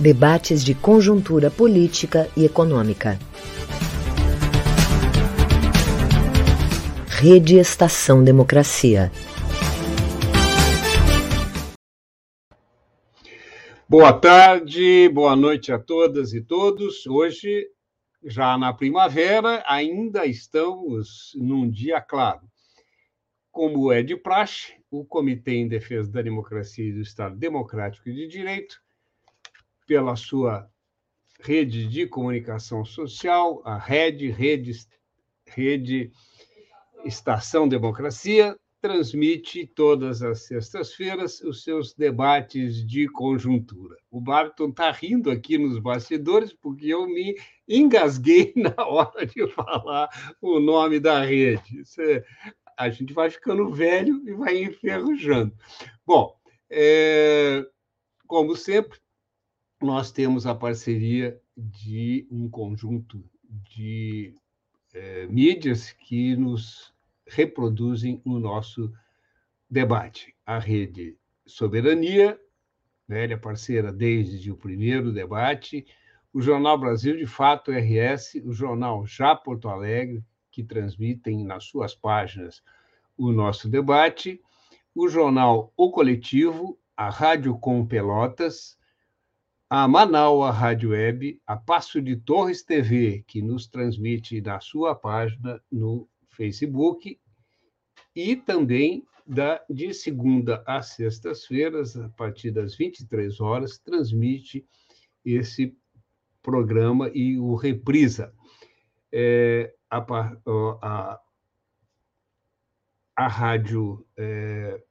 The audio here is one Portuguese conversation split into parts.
Debates de conjuntura política e econômica. Rede Estação Democracia. Boa tarde, boa noite a todas e todos. Hoje, já na primavera, ainda estamos num dia claro. Como é de praxe, o Comitê em Defesa da Democracia e do Estado Democrático e de Direito, pela sua rede de comunicação social, a Rede, Rede, Rede Estação Democracia, transmite todas as sextas-feiras os seus debates de conjuntura. O Barton está rindo aqui nos bastidores porque eu me engasguei na hora de falar o nome da rede. É, a gente vai ficando velho e vai enferrujando. Bom, é, como sempre, nós temos a parceria de um conjunto de é, mídias que nos reproduzem o nosso debate. A Rede Soberania, velha parceira desde o primeiro debate, o Jornal Brasil de Fato RS, o Jornal Já Porto Alegre, que transmitem nas suas páginas o nosso debate, o jornal O Coletivo, a Rádio Com Pelotas, a Manaus Rádio Web, a Passo de Torres TV, que nos transmite na sua página no Facebook, e também da, de segunda a sextas-feiras, a partir das 23 horas, transmite esse programa e o reprisa. É, a, a, a rádio é,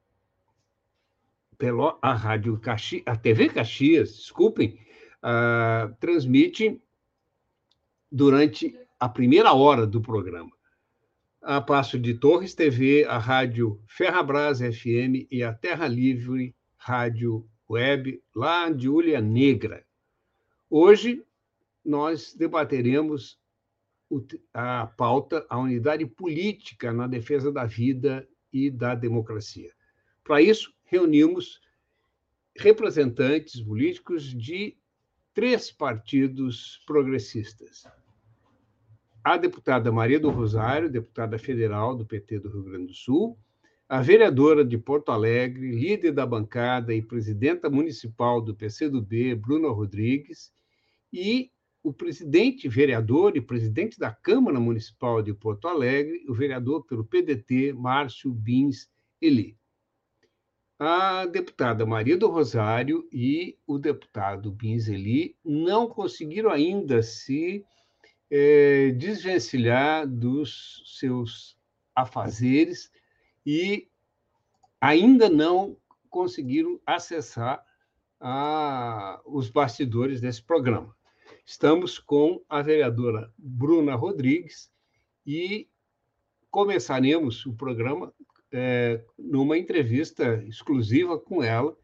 a rádio Caxias, a TV Caxias, desculpem, uh, transmite durante a primeira hora do programa. A Passo de Torres TV, a rádio Ferrabras FM e a Terra Livre Rádio Web, lá de Ulha Negra. Hoje, nós debateremos a pauta, a unidade política na defesa da vida e da democracia. Para isso, reunimos representantes políticos de três partidos progressistas. A deputada Maria do Rosário, deputada federal do PT do Rio Grande do Sul, a vereadora de Porto Alegre, líder da bancada e presidenta municipal do PCdoB, Bruna Rodrigues, e o presidente vereador e presidente da Câmara Municipal de Porto Alegre, o vereador pelo PDT, Márcio Bins Eli a deputada Maria do Rosário e o deputado Binzeli não conseguiram ainda se é, desvencilhar dos seus afazeres e ainda não conseguiram acessar a, os bastidores desse programa. Estamos com a vereadora Bruna Rodrigues e começaremos o programa é, numa entrevista exclusiva com ela,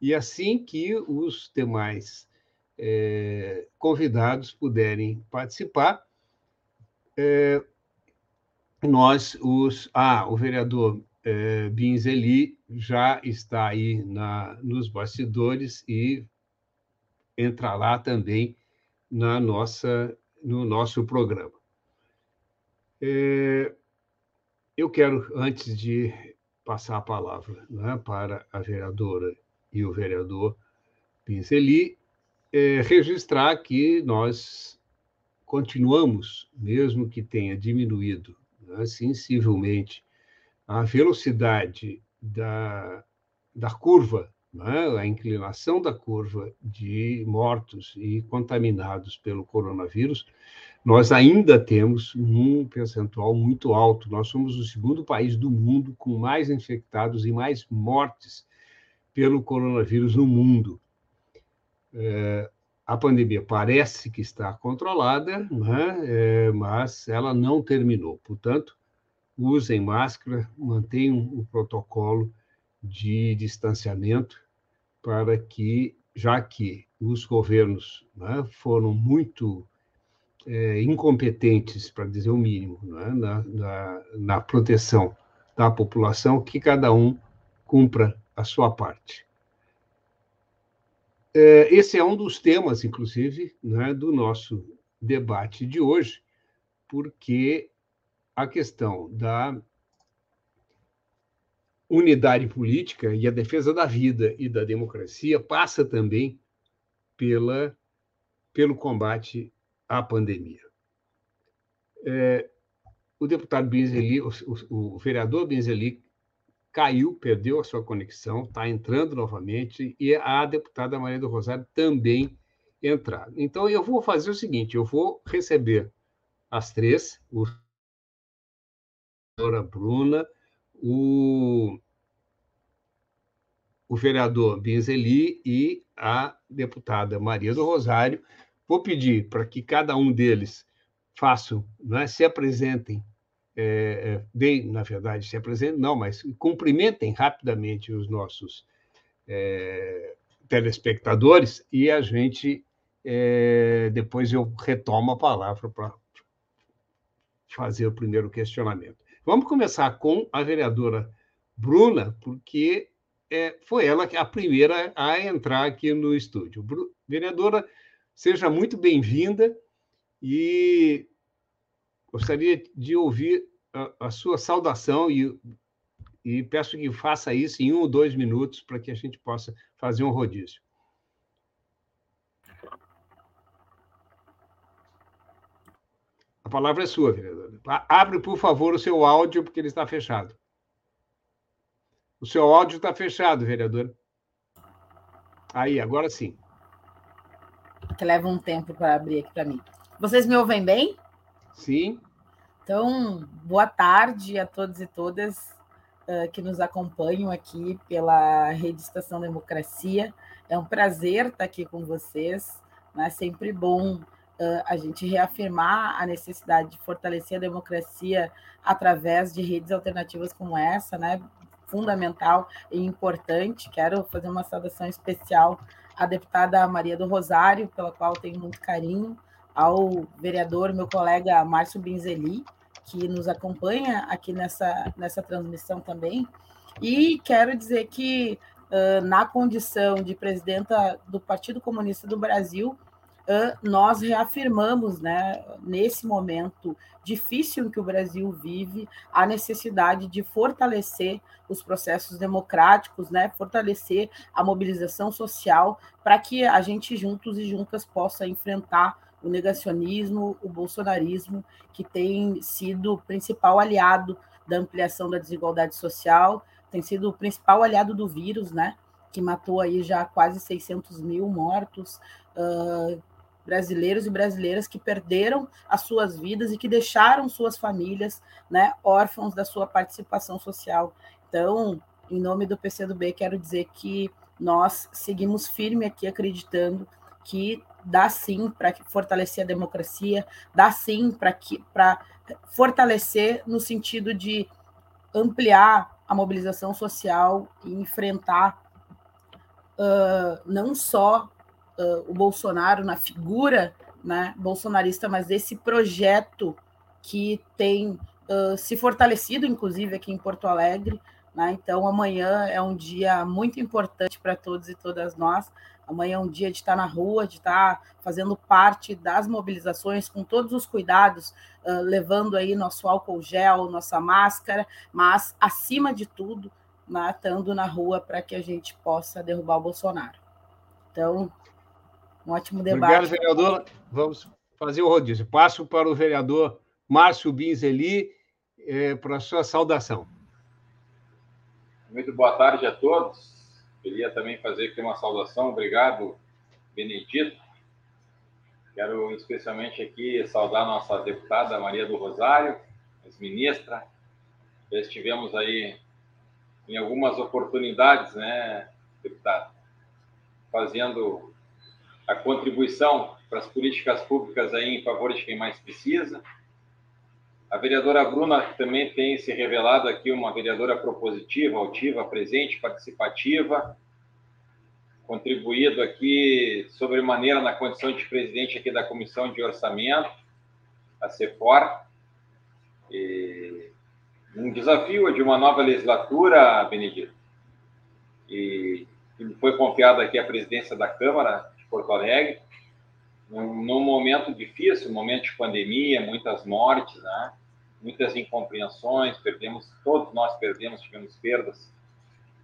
e assim que os demais é, convidados puderem participar, é, nós os. Ah, o vereador é, Binzeli já está aí na, nos bastidores e entra lá também na nossa, no nosso programa. É, eu quero, antes de passar a palavra né, para a vereadora e o vereador Pinceli, é, registrar que nós continuamos, mesmo que tenha diminuído né, sensivelmente a velocidade da, da curva, né, a inclinação da curva de mortos e contaminados pelo coronavírus, nós ainda temos um percentual muito alto. Nós somos o segundo país do mundo com mais infectados e mais mortes pelo coronavírus no mundo. É, a pandemia parece que está controlada, né? é, mas ela não terminou. Portanto, usem máscara, mantenham o protocolo de distanciamento para que, já que os governos né, foram muito é, incompetentes, para dizer o mínimo, é? na, na, na proteção da população, que cada um cumpra a sua parte. é, esse é um dos temas, inclusive, né, do nosso debate de hoje, porque a questão da unidade política e a defesa da vida e da democracia passa também pela, pelo combate à pandemia. É, o deputado Benzeli, o, o, o vereador Benzeli caiu, perdeu a sua conexão, está entrando novamente, e a deputada Maria do Rosário também entrar. Então, eu vou fazer o seguinte: eu vou receber as três, o a Bruna, o, o vereador Benzeli e a deputada Maria do Rosário. Vou pedir para que cada um deles façam, né, se apresentem é, deem, na verdade, se apresentem, não, mas cumprimentem rapidamente os nossos é, telespectadores e a gente, é, depois eu retomo a palavra para fazer o primeiro questionamento. Vamos começar com a vereadora Bruna, porque é, foi ela a primeira a entrar aqui no estúdio. Bru, vereadora, seja muito bem-vinda e Gostaria de ouvir a, a sua saudação e, e peço que faça isso em um ou dois minutos para que a gente possa fazer um rodízio. A palavra é sua, vereadora. Abre, por favor, o seu áudio, porque ele está fechado. O seu áudio está fechado, vereadora. Aí, agora sim. Que leva um tempo para abrir aqui para mim. Vocês me ouvem bem? Sim. Então, boa tarde a todos e todas uh, que nos acompanham aqui pela Rede Estação Democracia. É um prazer estar aqui com vocês. É sempre bom uh, a gente reafirmar a necessidade de fortalecer a democracia através de redes alternativas como essa, né? Fundamental e importante. Quero fazer uma saudação especial à deputada Maria do Rosário, pela qual tenho muito carinho ao vereador, meu colega Márcio Binzeli, que nos acompanha aqui nessa, nessa transmissão também. E quero dizer que, uh, na condição de presidenta do Partido Comunista do Brasil, nós reafirmamos, né, nesse momento difícil que o Brasil vive, a necessidade de fortalecer os processos democráticos, né, fortalecer a mobilização social, para que a gente juntos e juntas possa enfrentar o negacionismo, o bolsonarismo, que tem sido o principal aliado da ampliação da desigualdade social, tem sido o principal aliado do vírus, né? Que matou aí já quase 600 mil mortos, uh, brasileiros e brasileiras que perderam as suas vidas e que deixaram suas famílias, né, órfãos da sua participação social. Então, em nome do PCdoB, quero dizer que nós seguimos firme aqui acreditando que dá sim para fortalecer a democracia, dá sim para fortalecer no sentido de ampliar a mobilização social e enfrentar uh, não só uh, o Bolsonaro na figura né, bolsonarista, mas esse projeto que tem uh, se fortalecido, inclusive aqui em Porto Alegre. Né? Então, amanhã é um dia muito importante para todos e todas nós. Amanhã é um dia de estar na rua, de estar fazendo parte das mobilizações com todos os cuidados, uh, levando aí nosso álcool gel, nossa máscara, mas acima de tudo, matando na rua para que a gente possa derrubar o Bolsonaro. Então, um ótimo debate. Obrigado, vereador. Vamos fazer o rodízio. Passo para o vereador Márcio Binzeli eh, para a sua saudação. Muito boa tarde a todos. Queria também fazer aqui uma saudação, obrigado, Benedito. Quero especialmente aqui saudar nossa deputada Maria do Rosário, ex-ministra. Já estivemos aí em algumas oportunidades, né, deputada, fazendo a contribuição para as políticas públicas aí em favor de quem mais precisa. A vereadora Bruna também tem se revelado aqui uma vereadora propositiva, altiva, presente, participativa, contribuído aqui sobremaneira na condição de presidente aqui da Comissão de Orçamento, a CEPOR. E um desafio de uma nova legislatura, Benedito. E foi confiada aqui a presidência da Câmara de Porto Alegre, num, momento difícil, momento de pandemia, muitas mortes, né? muitas incompreensões, perdemos, todos nós perdemos, tivemos perdas,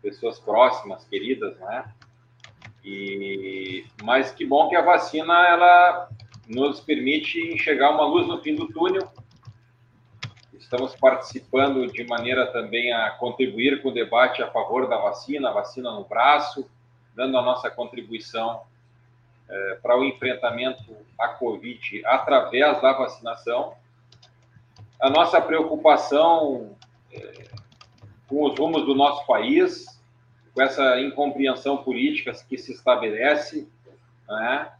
pessoas próximas, queridas, né? E, mas que bom que a vacina ela nos permite enxergar uma luz no fim do túnel. Estamos participando de maneira também a contribuir com o debate a favor da vacina, vacina no braço, dando a nossa contribuição é, para o enfrentamento à Covid através da vacinação. A nossa preocupação é, com os rumos do nosso país, com essa incompreensão política que se estabelece, né?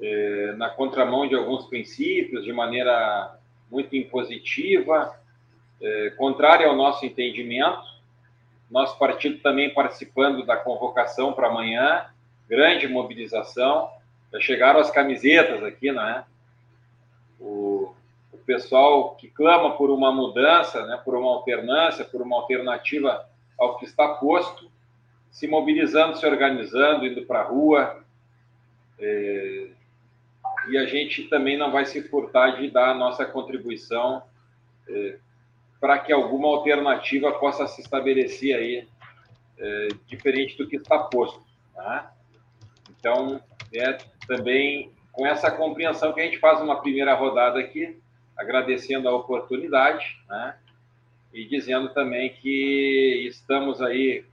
é, na contramão de alguns princípios, de maneira muito impositiva, é, contrária ao nosso entendimento. Nosso partido também participando da convocação para amanhã, grande mobilização. Já chegaram as camisetas aqui, não é? O, o pessoal que clama por uma mudança, né, por uma alternância, por uma alternativa ao que está posto, se mobilizando, se organizando, indo para a rua. É, e a gente também não vai se furtar de dar a nossa contribuição é, para que alguma alternativa possa se estabelecer aí, é, diferente do que está posto. Tá? Então, é também com essa compreensão que a gente faz uma primeira rodada aqui, agradecendo a oportunidade, né? e dizendo também que estamos aí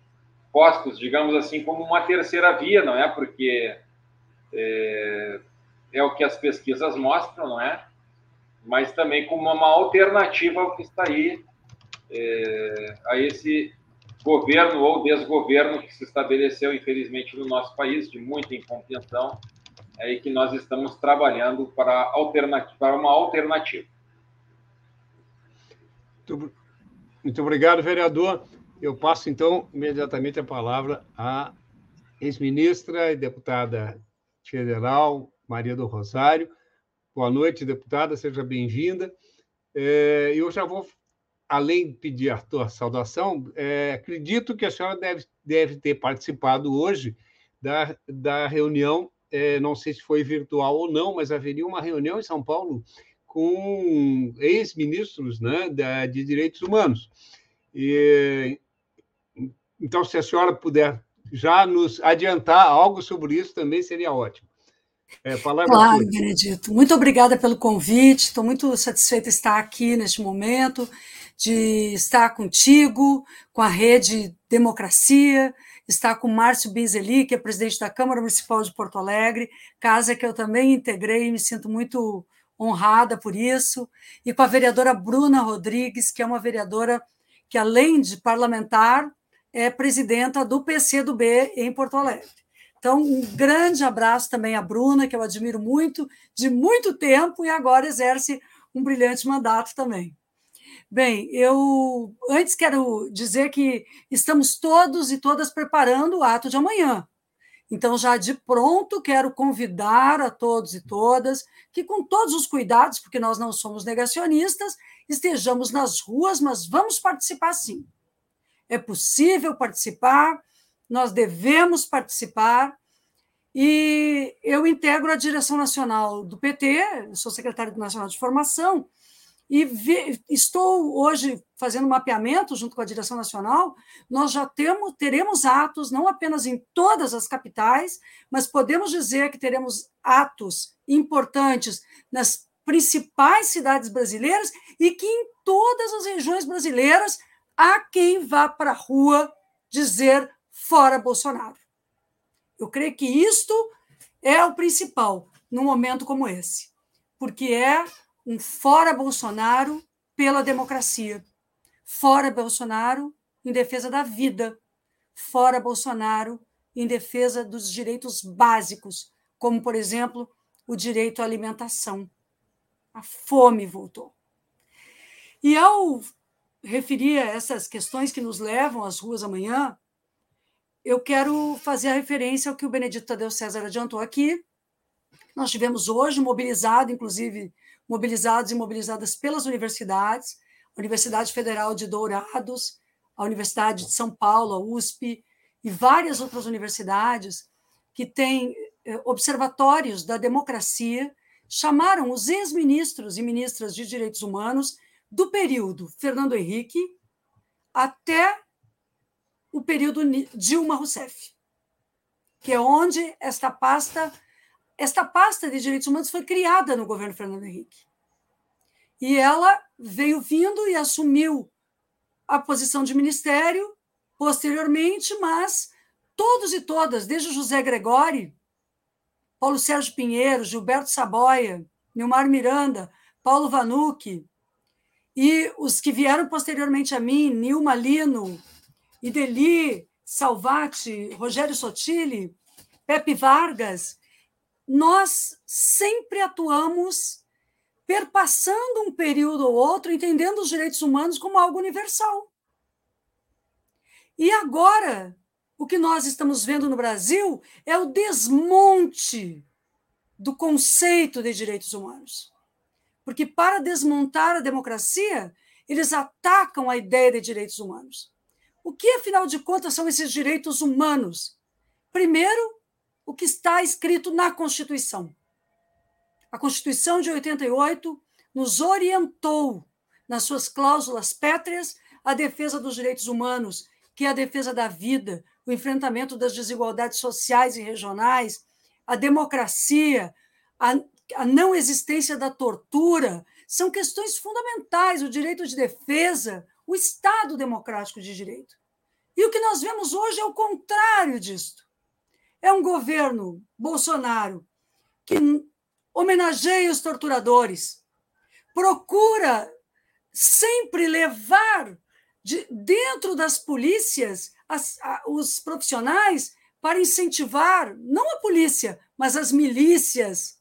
postos, digamos assim, como uma terceira via, não é? Porque é, é o que as pesquisas mostram, não é? Mas também como uma alternativa ao que está aí, é, a esse governo ou desgoverno que se estabeleceu, infelizmente, no nosso país, de muita incompreensão, é aí que nós estamos trabalhando para, alternativa, para uma alternativa. Muito, muito obrigado, vereador. Eu passo, então, imediatamente a palavra à ex-ministra e deputada federal Maria do Rosário. Boa noite, deputada, seja bem-vinda. É, eu já vou, além de pedir a tua saudação, é, acredito que a senhora deve, deve ter participado hoje da, da reunião, é, não sei se foi virtual ou não, mas haveria uma reunião em São Paulo com ex-ministros né, de direitos humanos. E, então, se a senhora puder já nos adiantar algo sobre isso, também seria ótimo. É, claro, Benedito. Muito obrigada pelo convite. Estou muito satisfeita de estar aqui neste momento, de estar contigo, com a Rede Democracia, estar com Márcio Binzeli, que é presidente da Câmara Municipal de Porto Alegre, casa que eu também integrei e me sinto muito honrada por isso, e com a vereadora Bruna Rodrigues, que é uma vereadora que, além de parlamentar, é presidenta do PCdoB em Porto Alegre. Então, um grande abraço também à Bruna, que eu admiro muito, de muito tempo, e agora exerce um brilhante mandato também. Bem, eu antes quero dizer que estamos todos e todas preparando o ato de amanhã. Então, já de pronto, quero convidar a todos e todas que, com todos os cuidados, porque nós não somos negacionistas, estejamos nas ruas, mas vamos participar sim é possível participar, nós devemos participar. E eu integro a direção nacional do PT, sou secretário nacional de formação, e vi, estou hoje fazendo mapeamento junto com a direção nacional. Nós já temos, teremos atos, não apenas em todas as capitais, mas podemos dizer que teremos atos importantes nas principais cidades brasileiras e que em todas as regiões brasileiras há quem vá para a rua dizer fora Bolsonaro. Eu creio que isto é o principal num momento como esse, porque é um fora Bolsonaro pela democracia, fora Bolsonaro em defesa da vida, fora Bolsonaro em defesa dos direitos básicos, como, por exemplo, o direito à alimentação. A fome voltou. E ao referia essas questões que nos levam às ruas amanhã, eu quero fazer a referência ao que o Benedito Tadeu César adiantou aqui. Nós tivemos hoje mobilizado, inclusive mobilizados e mobilizadas pelas universidades, Universidade Federal de Dourados, a Universidade de São Paulo, a USP, e várias outras universidades que têm eh, observatórios da democracia, chamaram os ex-ministros e ministras de direitos humanos do período Fernando Henrique até o período Dilma Rousseff, que é onde esta pasta esta pasta de direitos humanos foi criada no governo Fernando Henrique. E ela veio vindo e assumiu a posição de ministério posteriormente, mas todos e todas, desde José Gregori, Paulo Sérgio Pinheiro, Gilberto Saboia, Nilmar Miranda, Paulo Vanucci, e os que vieram posteriormente a mim, Nilma Lino, Ideli, Salvati, Rogério Sotile, Pepe Vargas, nós sempre atuamos perpassando um período ou outro, entendendo os direitos humanos como algo universal. E agora, o que nós estamos vendo no Brasil é o desmonte do conceito de direitos humanos. Porque, para desmontar a democracia, eles atacam a ideia de direitos humanos. O que, afinal de contas, são esses direitos humanos? Primeiro, o que está escrito na Constituição. A Constituição de 88 nos orientou, nas suas cláusulas pétreas, a defesa dos direitos humanos, que é a defesa da vida, o enfrentamento das desigualdades sociais e regionais, a democracia, a, a não existência da tortura, são questões fundamentais, o direito de defesa, o Estado democrático de direito. E o que nós vemos hoje é o contrário disto. É um governo Bolsonaro que homenageia os torturadores, procura sempre levar de dentro das polícias as, a, os profissionais para incentivar não a polícia, mas as milícias.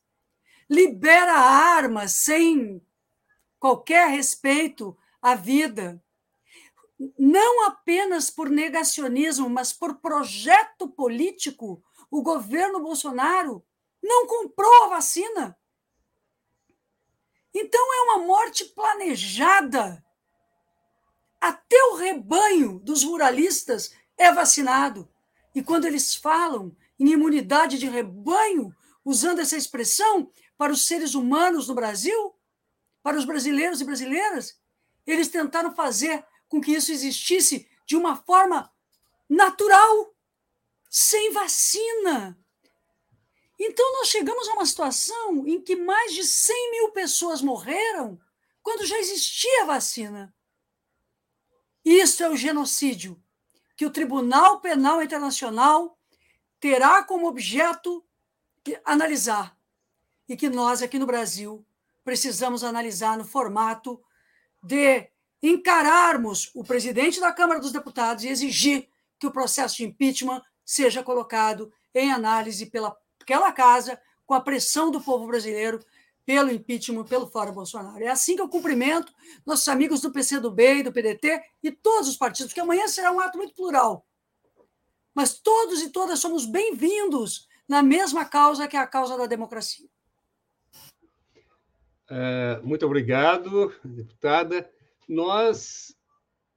Libera armas sem qualquer respeito à vida não apenas por negacionismo, mas por projeto político, o governo Bolsonaro não comprou a vacina. Então é uma morte planejada. Até o rebanho dos ruralistas é vacinado. E quando eles falam em imunidade de rebanho, usando essa expressão para os seres humanos no Brasil, para os brasileiros e brasileiras, eles tentaram fazer com que isso existisse de uma forma natural, sem vacina. Então, nós chegamos a uma situação em que mais de 100 mil pessoas morreram quando já existia vacina. Isso é o genocídio que o Tribunal Penal Internacional terá como objeto analisar e que nós, aqui no Brasil, precisamos analisar no formato de encararmos o presidente da Câmara dos Deputados e exigir que o processo de impeachment seja colocado em análise pela aquela casa, com a pressão do povo brasileiro pelo impeachment, pelo fora Bolsonaro. É assim que eu cumprimento nossos amigos do PCdoB e do PDT e todos os partidos, porque amanhã será um ato muito plural. Mas todos e todas somos bem-vindos na mesma causa que é a causa da democracia. É, muito obrigado, deputada nós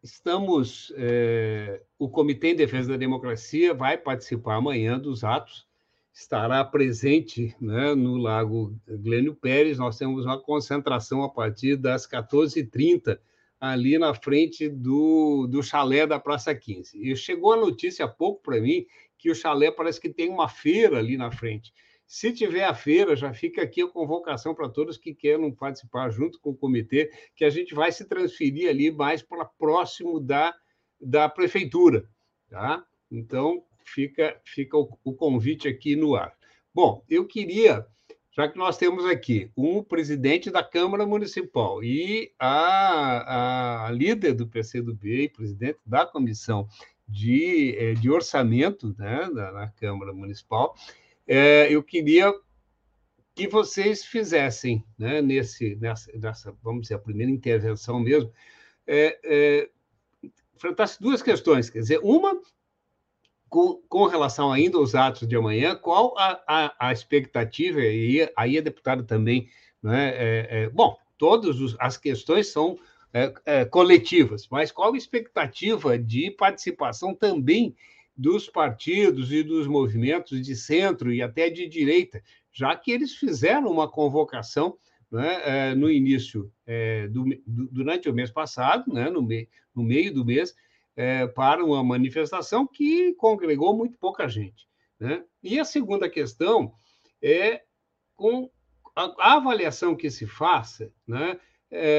estamos. É, o Comitê em Defesa da Democracia vai participar amanhã dos atos, estará presente né, no Lago Glênio Pérez. Nós temos uma concentração a partir das 14h30, ali na frente do, do chalé da Praça 15. E chegou a notícia há pouco para mim que o chalé parece que tem uma feira ali na frente. Se tiver a feira, já fica aqui a convocação para todos que queiram participar junto com o comitê, que a gente vai se transferir ali mais para próximo da, da prefeitura. Tá? Então, fica, fica o, o convite aqui no ar. Bom, eu queria, já que nós temos aqui um presidente da Câmara Municipal e a, a líder do PCdoB e presidente da Comissão de, eh, de Orçamento né, da, Câmara Municipal, é, eu queria que vocês fizessem, né, nesse, nessa, nessa, vamos dizer, a primeira intervenção mesmo, é, é, enfrentasse duas questões. Quer dizer, uma, com, com, relação ainda aos atos de amanhã, qual a, a, a expectativa, e aí a deputada também, né, é, bom, todas as questões são é, é, coletivas, mas qual a expectativa de participação também dos partidos e dos movimentos de centro e até de direita, já que eles fizeram uma convocação né, no início, do, durante o mês passado, né, no, me, no meio do mês, para uma manifestação que congregou muito pouca gente. Né? E a segunda questão é com a, avaliação que se faça. Né?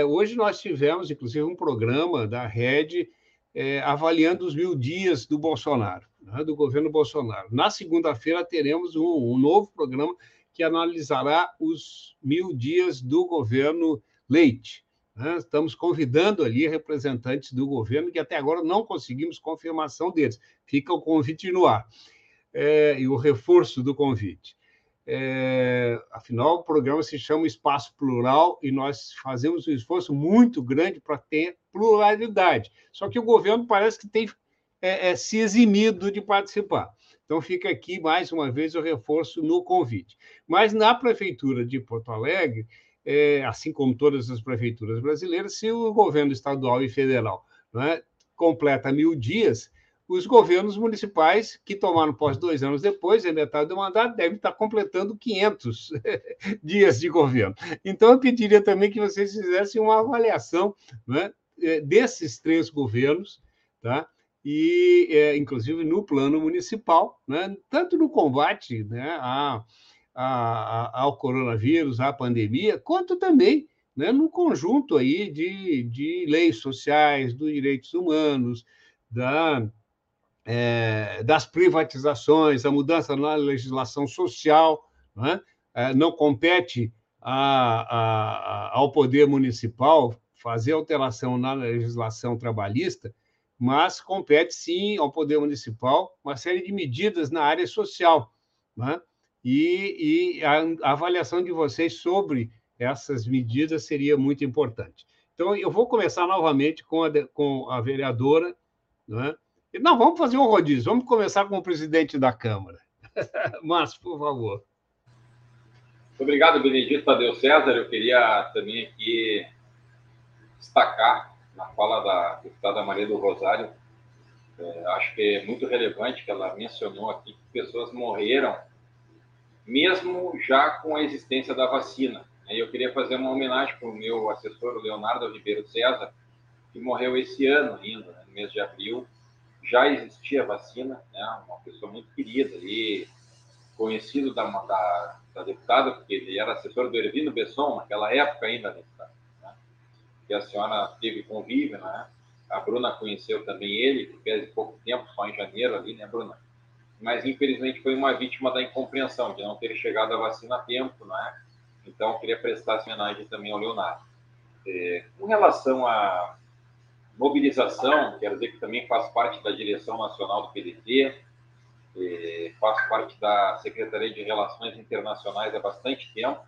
Hoje nós tivemos, inclusive, um programa da Rede é, avaliando os mil dias do Bolsonaro, né? do governo Bolsonaro. Na segunda-feira teremos um, um novo programa que analisará os mil dias do governo Leite. Né? Estamos convidando ali representantes do governo que até agora não conseguimos confirmação deles. Fica o convite no ar é, e o reforço do convite. É, afinal, o programa se chama Espaço Plural e nós fazemos um esforço muito grande para ter pluralidade. Só que o governo parece que tem é, é, se eximido de participar. Então, fica aqui mais uma vez o reforço no convite. Mas na Prefeitura de Porto Alegre, é, assim como todas as prefeituras brasileiras, se o governo estadual e federal é, completa mil dias, os governos municipais que tomaram posse dois anos depois, em metade do mandato, devem estar completando 500 dias de governo. Então, eu pediria também que vocês fizessem uma avaliação né, é, desses três governos, tá? e é, inclusive no plano municipal, né, tanto no combate né, a, a, ao coronavírus, à pandemia, quanto também né, no conjunto aí de, de leis sociais, dos direitos humanos, da é, das privatizações, a mudança na legislação social, não, é? É, não compete a, ao poder municipal fazer alteração na legislação trabalhista, mas compete sim ao poder municipal uma série de medidas na área social. É? E, e a, a, avaliação de vocês sobre essas medidas seria muito importante. Então, eu vou começar novamente com a, com a vereadora, não é? Não, vamos fazer um rodízio. Vamos começar com o presidente da Câmara. Márcio, por favor. Muito obrigado, Benedito Tadeu César. Eu queria também aqui destacar na fala da deputada Maria do Rosário, é, acho que é muito relevante que ela mencionou aqui que pessoas morreram mesmo já com a existência da vacina. Eu queria fazer uma homenagem para o meu assessor, Leonardo Ribeiro César, que morreu esse ano ainda, no mês de abril, já existia vacina, né? uma pessoa muito querida e conhecido da, da, da, deputada, porque ele era assessor do Ervino Besson, naquela época ainda, deputada, né? Que a senhora teve convívio, né? A Bruna conheceu também ele, que fez pouco tempo, só em janeiro ali, né, Bruna? Mas, infelizmente, foi uma vítima da incompreensão, de não ter chegado a vacina a tempo, né? Então, queria prestar homenagem também ao Leonardo. É, com relação a Mobilização, quero dizer que também faz parte da direção nacional do PDT, eh, faço parte da Secretaria de Relações Internacionais há bastante tempo,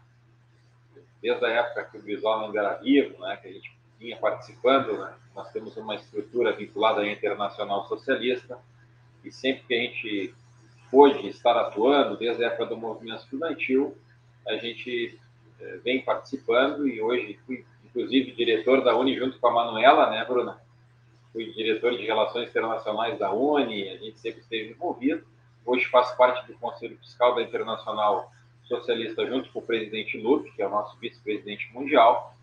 desde a época que o Brizola ainda era vivo, né, que a gente vinha participando, né, nós temos uma estrutura vinculada à Internacional Socialista, e sempre que a gente pôde estar atuando, desde a época do movimento estudantil, a gente eh, vem participando e hoje fui inclusive diretor da Uni junto com a Manuela, né, Bruna? Fui diretor de Relações Internacionais da Uni, a gente sempre esteve envolvido. Hoje faço parte do Conselho Fiscal da Internacional Socialista junto com o presidente Lupe, que é o nosso vice-presidente mundial.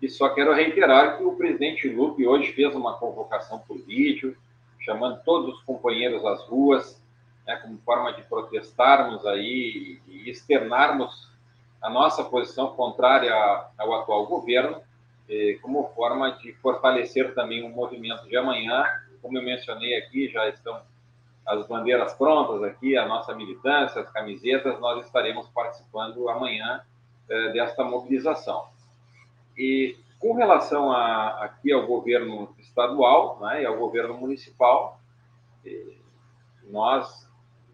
E só quero reiterar que o presidente Lupe hoje fez uma convocação por vídeo, chamando todos os companheiros às ruas, né, como forma de protestarmos aí e externarmos a nossa posição contrária ao atual governo como forma de fortalecer também o movimento de amanhã. Como eu mencionei aqui, já estão as bandeiras prontas aqui, a nossa militância, as camisetas, nós estaremos participando amanhã eh, desta mobilização. E com relação a, aqui ao governo estadual né, e ao governo municipal, eh, nós,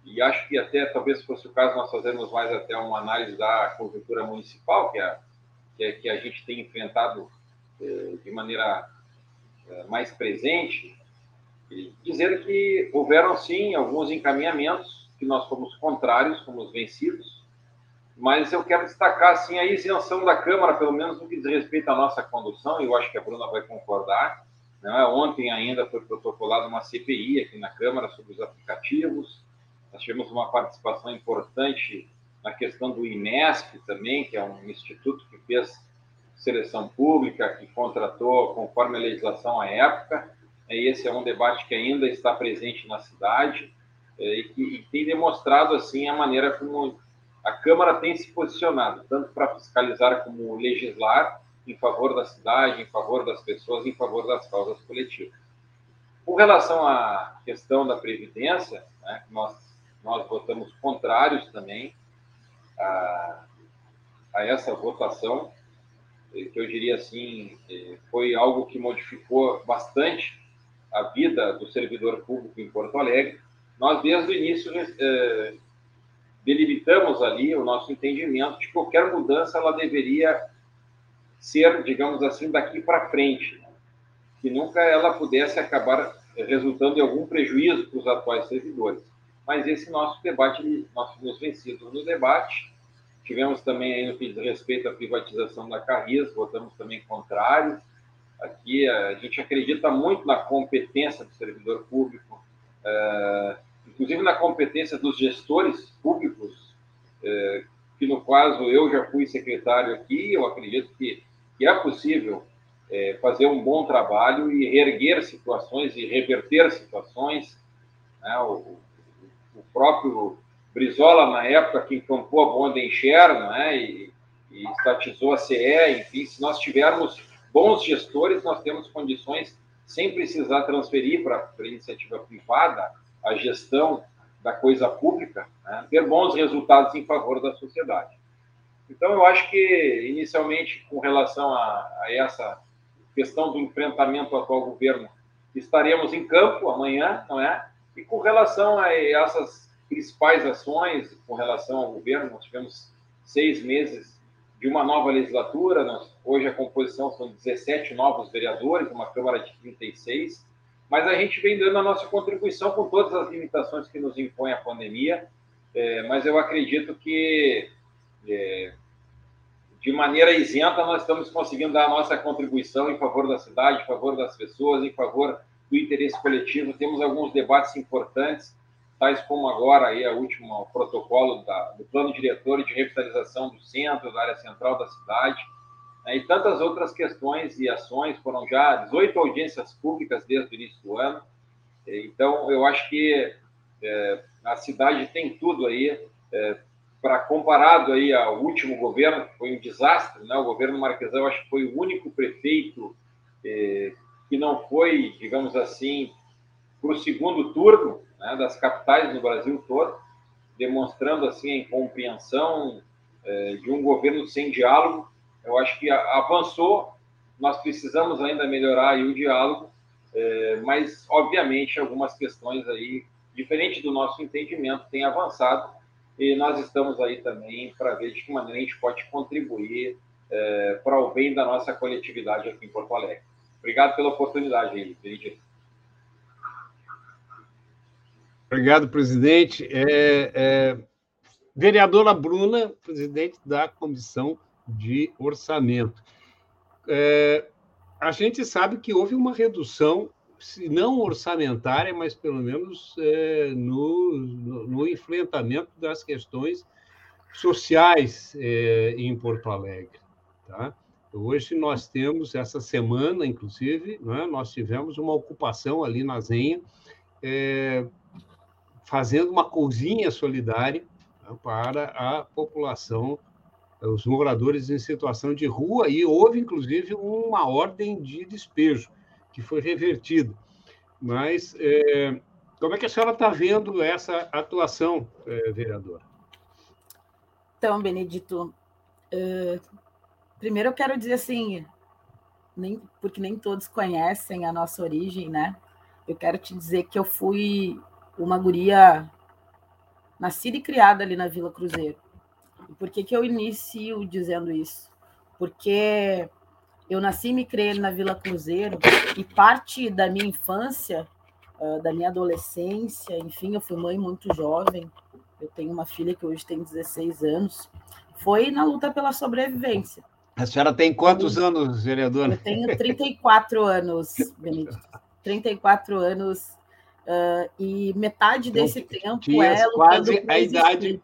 e acho que até talvez fosse o caso, nós fazermos mais até uma análise da conjuntura municipal, que a, que, que a gente tem enfrentado eh, de maneira mais presente, dizer que houveram sim alguns encaminhamentos que nós fomos contrários, fomos vencidos, mas eu quero destacar assim a isenção da Câmara, pelo menos no que diz respeito à nossa condução, e eu acho que a Bruna vai concordar, Não é? Ontem ainda foi protocolada uma CPI aqui na Câmara sobre os aplicativos. Nós tivemos uma participação importante na questão do INESP também, que é um instituto que fez seleção pública, que contratou conforme a legislação à época. E esse é um debate que ainda está presente na cidade é, e que tem demonstrado assim a maneira como a Câmara tem se posicionado, tanto para fiscalizar como legislar em favor da cidade, em favor das pessoas, em favor das causas coletivas. Com relação à questão da Previdência, né, nós, nós votamos contrários também a, a essa votação, que eu diria assim, eh, foi algo que modificou bastante a vida do servidor público em Porto Alegre. Nós, desde o início, eh, delimitamos ali o nosso entendimento de que qualquer mudança ela deveria ser, digamos assim, daqui para frente, né? que nunca ela pudesse acabar resultando em algum prejuízo para os atuais servidores. Mas esse nosso debate, nós fomos vencidos no debate, tivemos também aí no que diz respeito à privatização da Carris, votamos também contrário. Aqui a gente acredita muito na competência do servidor público, uh, inclusive na competência dos gestores públicos, uh, que no caso eu já fui secretário aqui, eu acredito que que é possível é, fazer um bom trabalho e reerguer situações e reverter situações. Né? O, o, próprio Brizola, na época, que encampou a Bonda Encher né? e, e estatizou a CE, enfim, se nós tivermos bons gestores, nós temos condições, sem precisar transferir para a iniciativa privada a gestão da coisa pública, né? ter bons resultados em favor da sociedade. Então, eu acho que, inicialmente, com relação a, a essa questão do enfrentamento ao atual governo, estaremos em campo amanhã, não é? E com relação a essas principais ações, com relação ao governo, nós tivemos seis meses de uma nova legislatura, nós, hoje a composição são 17 novos vereadores, uma Câmara de 36, mas a gente vem dando a nossa contribuição com todas as limitações que nos impõe a pandemia, é, mas eu acredito que é, de maneira isenta, nós estamos conseguindo dar a nossa contribuição em favor da cidade, em favor das pessoas, em favor do interesse coletivo. Temos alguns debates importantes, tais como agora aí a última protocolo da, do plano diretor de revitalização do centro, da área central da cidade, né, e tantas outras questões e ações. Foram já 18 audiências públicas desde o início do ano. Então, eu acho que é, a cidade tem tudo aí é, para comparado aí ao último governo, que foi um desastre, né? O governo Marquesão, acho que foi o único prefeito eh, que não foi, digamos assim, para o segundo turno né, das capitais no Brasil todo, demonstrando assim a incompreensão eh, de um governo sem diálogo. Eu acho que avançou. Nós precisamos ainda melhorar o diálogo, eh, mas obviamente algumas questões aí, diferente do nosso entendimento, têm avançado e nós estamos aí também para ver de que maneira a gente pode contribuir é, para o bem da nossa coletividade aqui em Porto Alegre. Obrigado pela oportunidade, Benedito. Obrigado, presidente. É, é, vereadora Bruna, presidente da Comissão de Orçamento. É, a gente sabe que houve uma redução se não orçamentária, mas pelo menos é, no, no, enfrentamento das questões sociais é, em Porto Alegre. Tá? Hoje nós temos, essa semana, inclusive, né, nós tivemos uma ocupação ali na Zenha, é, fazendo uma cozinha solidária né, para a população, os moradores em situação de rua, e houve, inclusive, uma ordem de despejo que foi revertido. Mas é, como é que a senhora está vendo essa atuação, é, vereadora? Então, Benedito, uh, primeiro eu quero dizer assim, nem, porque nem todos conhecem a nossa origem, né? Eu quero te dizer que eu fui uma guria nascida e criada ali na Vila Cruzeiro. E por que, que eu inicio dizendo isso? Porque eu nasci e me criei na Vila Cruzeiro e parte da minha infância, da minha adolescência, enfim, eu fui mãe muito jovem. Eu tenho uma filha que hoje tem 16 anos. Foi na luta pela sobrevivência. A senhora tem quantos eu, anos, vereadora? Eu tenho 34 anos, Benedito. 34 anos. Uh, e metade então, desse tempo é quase a idade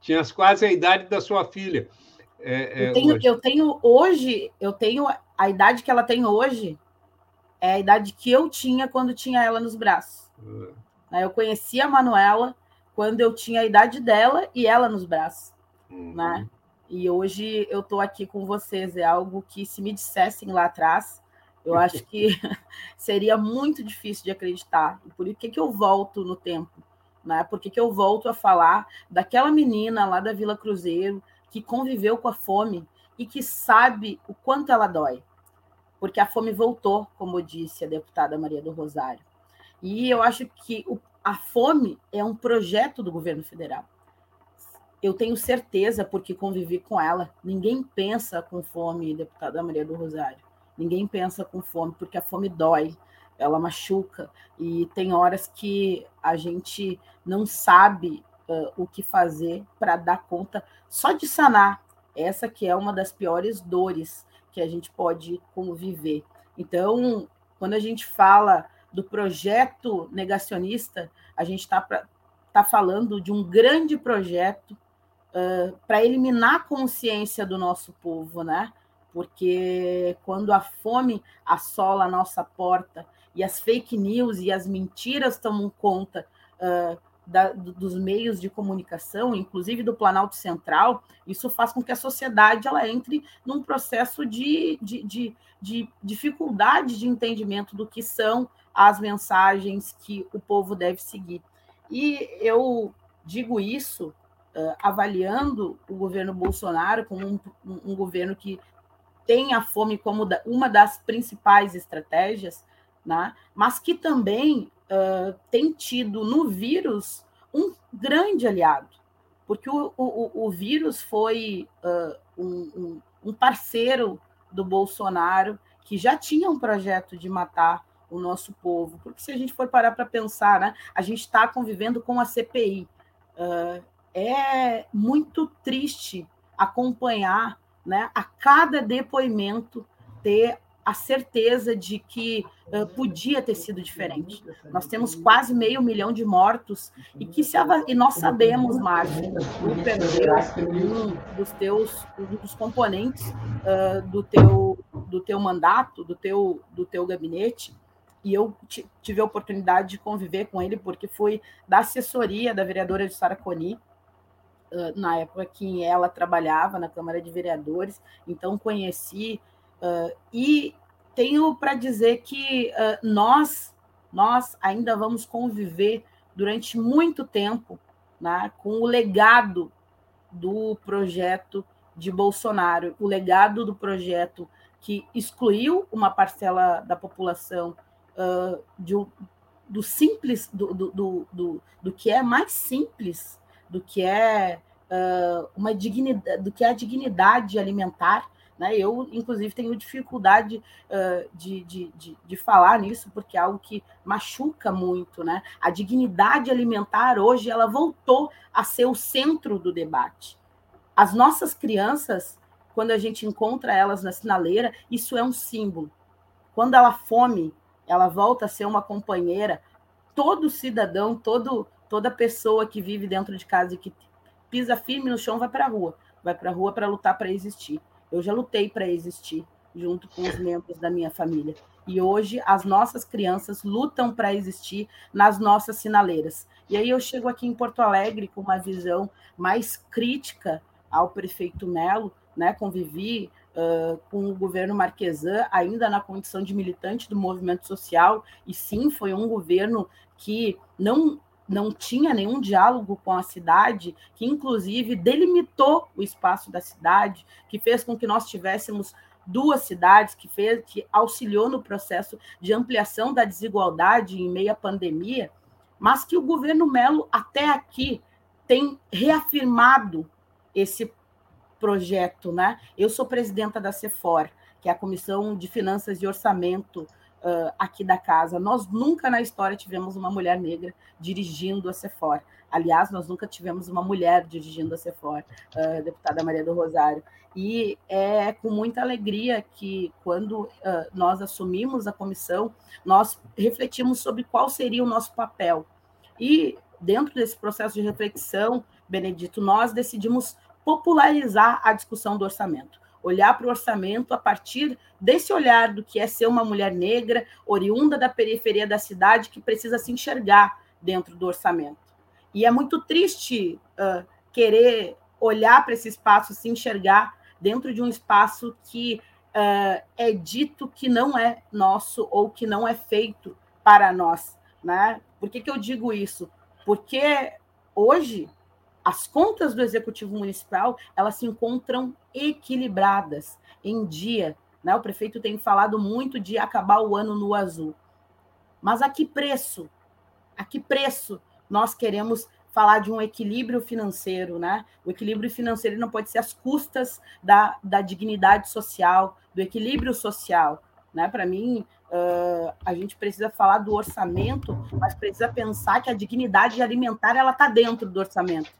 tinhas quase a idade da sua filha é, é, eu, tenho, eu tenho hoje eu tenho a idade que ela tem hoje é a idade que eu tinha quando tinha ela nos braços uhum. eu conheci a Manuela quando eu tinha a idade dela e ela nos braços uhum. né e hoje eu estou aqui com vocês. É algo que, se me dissessem lá atrás, eu acho que seria muito difícil de acreditar. Por que, que eu volto no tempo? Né? Por que, que eu volto a falar daquela menina lá da Vila Cruzeiro que conviveu com a fome e que sabe o quanto ela dói? Porque a fome voltou, como disse a deputada Maria do Rosário. E eu acho que a fome é um projeto do governo federal eu tenho certeza, porque convivi com ela, ninguém pensa com fome, deputada Maria do Rosário. Ninguém pensa com fome, porque a fome dói, ela machuca, e tem horas que a gente não sabe uh, o que fazer para dar conta só de sanar. Essa que é uma das piores dores que a gente pode conviver. Então, quando a gente fala do projeto negacionista, a gente está tá falando de um grande projeto uh, para eliminar a consciência do nosso povo, né? Porque quando a fome assola a nossa porta e as fake news e as mentiras tomam conta uh, da, dos meios de comunicação, inclusive do Planalto Central, isso faz com que a sociedade ela entre num processo de, de, de, de dificuldade de entendimento do que são as mensagens que o povo deve seguir. E eu digo isso uh, avaliando o governo Bolsonaro como um, um, um, governo que tem a fome como uma das principais estratégias, né? mas que também uh, tem tido no vírus um grande aliado, porque o, o, o vírus foi uh, um, um parceiro do Bolsonaro que já tinha um projeto de matar o nosso povo. Porque se a gente for parar para pensar, né, a gente está convivendo com a CPI. Uh, é muito triste acompanhar né, a cada depoimento ter a certeza de que uh, podia ter sido diferente. Nós temos quase meio milhão de mortos e que se e nós sabemos, Márcio, tu perdeu um dos teus um dos componentes uh, do teu do teu mandato, do teu do teu gabinete. E eu tive a oportunidade de conviver com ele porque foi da assessoria da vereadora de Saraconi, na época que ela trabalhava na Câmara de Vereadores, então conheci uh, e tenho para dizer que uh, nós nós ainda vamos conviver durante muito tempo né, com o legado do projeto de Bolsonaro, o legado do projeto que excluiu uma parcela da população uh, de, do simples, do, do, do, do, que é mais simples do que é uh, uma dignidade, do que é a dignidade alimentar. Né? Eu, inclusive, tenho dificuldade uh, de, de, de, de, falar nisso, porque é algo que machuca muito. Né? A dignidade alimentar hoje ela voltou a ser o centro do debate. As nossas crianças, quando a gente encontra elas na sinaleira, isso é um símbolo. Quando ela fome, ela volta a ser uma companheira. Todo cidadão, todo toda pessoa que vive dentro de casa e que pisa firme no chão vai para a rua. Vai para a rua para lutar para existir. Eu já lutei para existir junto com os membros da minha família. E hoje as nossas crianças lutam para existir nas nossas sinaleiras. E aí eu chego aqui em Porto Alegre com uma visão mais crítica ao prefeito Melo, né? Convivi uh, com o governo Marquesan, ainda na condição de militante do movimento social, e sim, foi um governo que não não tinha nenhum diálogo com a cidade, que inclusive delimitou o espaço da cidade, que fez com que nós tivéssemos duas cidades, que fez que auxiliou no processo de ampliação da desigualdade em meio à pandemia, mas que o governo Melo até aqui tem reafirmado esse projeto, né? Eu sou presidenta da CEFOR, que é a Comissão de Finanças e Orçamento uh, aqui da casa. Nós nunca na história tivemos uma mulher negra dirigindo a Sephora. Aliás, nós nunca tivemos uma mulher dirigindo a Sephora, uh, deputada Maria do Rosário. E é com muita alegria que, quando uh, nós assumimos a comissão, nós refletimos sobre qual seria o nosso papel. E, dentro desse processo de reflexão, Benedito, nós decidimos popularizar a discussão do orçamento olhar para o orçamento a partir desse olhar do que é ser uma mulher negra, oriunda da periferia da cidade, que precisa se enxergar dentro do orçamento. E é muito triste uh, querer olhar para esse espaço, se enxergar dentro de um espaço que uh, é dito que não é nosso ou que não é feito para nós. Né? Por que, que eu digo isso? Porque hoje as contas do executivo municipal elas se encontram equilibradas em dia. Né? O prefeito tem falado muito de acabar o ano no azul. Mas a que preço? A que preço nós queremos falar de um equilíbrio financeiro, né? O equilíbrio financeiro não pode ser às custas da, da dignidade social, do equilíbrio social, né? Para mim, uh, a gente precisa falar do orçamento, mas precisa pensar que a dignidade alimentar ela está dentro do orçamento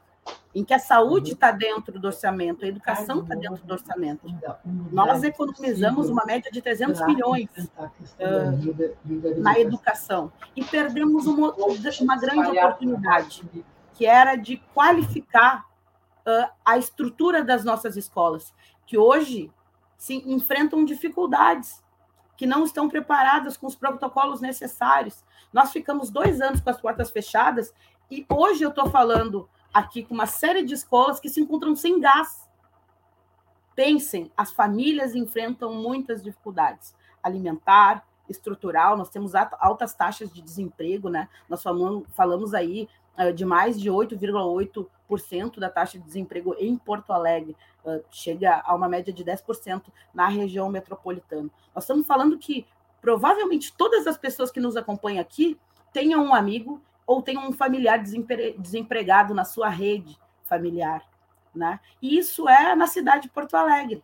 em que a saúde está dentro do orçamento, a educação está dentro do orçamento. Nós economizamos uma média de 300 milhões uh, na educação e perdemos uma, uma grande oportunidade, que era de qualificar uh, a estrutura das nossas escolas, que hoje se enfrentam dificuldades, que não estão preparadas com os protocolos necessários. Nós ficamos dois anos com as portas fechadas e hoje eu estou falando aqui com uma série de escolas que se encontram sem gás. Pensem, as famílias enfrentam muitas dificuldades alimentar, estrutural, nós temos altas taxas de desemprego, né? Nós falamos, falamos aí uh, de mais de 8,8% da taxa de desemprego em Porto Alegre, uh, chega a uma média de 10% na região metropolitana. Nós estamos falando que provavelmente todas as pessoas que nos acompanham aqui tenham um amigo ou tem um familiar desempregado na sua rede familiar, né? E isso é na cidade de Porto Alegre.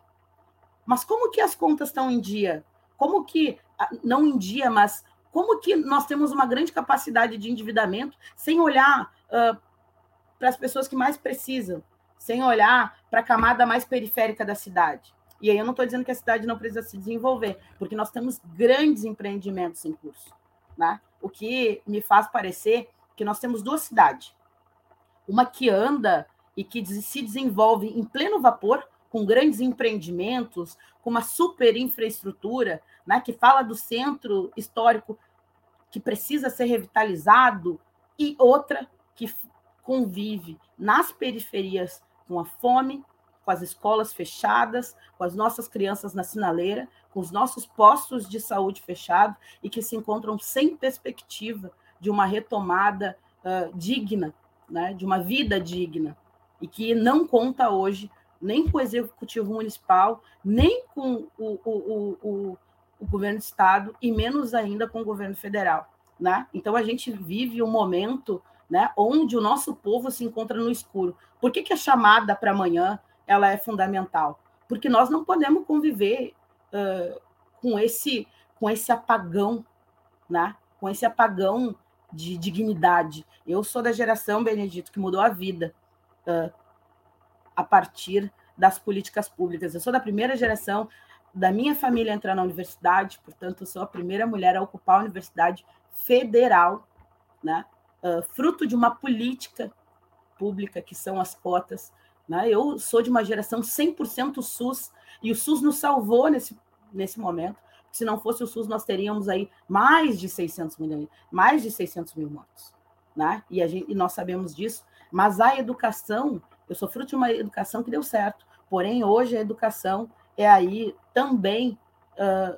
Mas como que as contas estão em dia? Como que ah, não em dia, mas como que nós temos uma grande capacidade de endividamento sem olhar uh, para as pessoas que mais precisam, sem olhar para a camada mais periférica da cidade? E aí eu não estou dizendo que a cidade não precisa se desenvolver, porque nós temos grandes empreendimentos em curso, né? O que me faz parecer que nós temos duas cidades. Uma que anda e que se desenvolve em pleno vapor, com grandes empreendimentos, com uma super infraestrutura, né, que fala do centro histórico que precisa ser revitalizado, e outra que convive nas periferias com a fome, com as escolas fechadas, com as nossas crianças na sinaleira, com os nossos postos de saúde fechados e que se encontram sem perspectiva de uma retomada uh, digna, né, de uma vida digna, e que não conta hoje nem com o executivo municipal, nem com o, o, o, o governo do estado e menos ainda com o governo federal. Né? Então a gente vive um momento né, onde o nosso povo se encontra no escuro. Por que, que a chamada para amanhã ela é fundamental? Porque nós não podemos conviver uh, com esse com esse apagão, né? com esse apagão de dignidade. Eu sou da geração, Benedito, que mudou a vida uh, a partir das políticas públicas. Eu sou da primeira geração da minha família entrar na universidade, portanto, sou a primeira mulher a ocupar a universidade federal, né? Uh, fruto de uma política pública, que são as cotas. Né? Eu sou de uma geração 100% SUS, e o SUS nos salvou nesse, nesse momento. Se não fosse o SUS, nós teríamos aí mais de 600 milhões, mais de 600 mil mortos. Né? E, gente, e nós sabemos disso. Mas a educação, eu sou fruto de uma educação que deu certo. Porém, hoje a educação é aí também uh,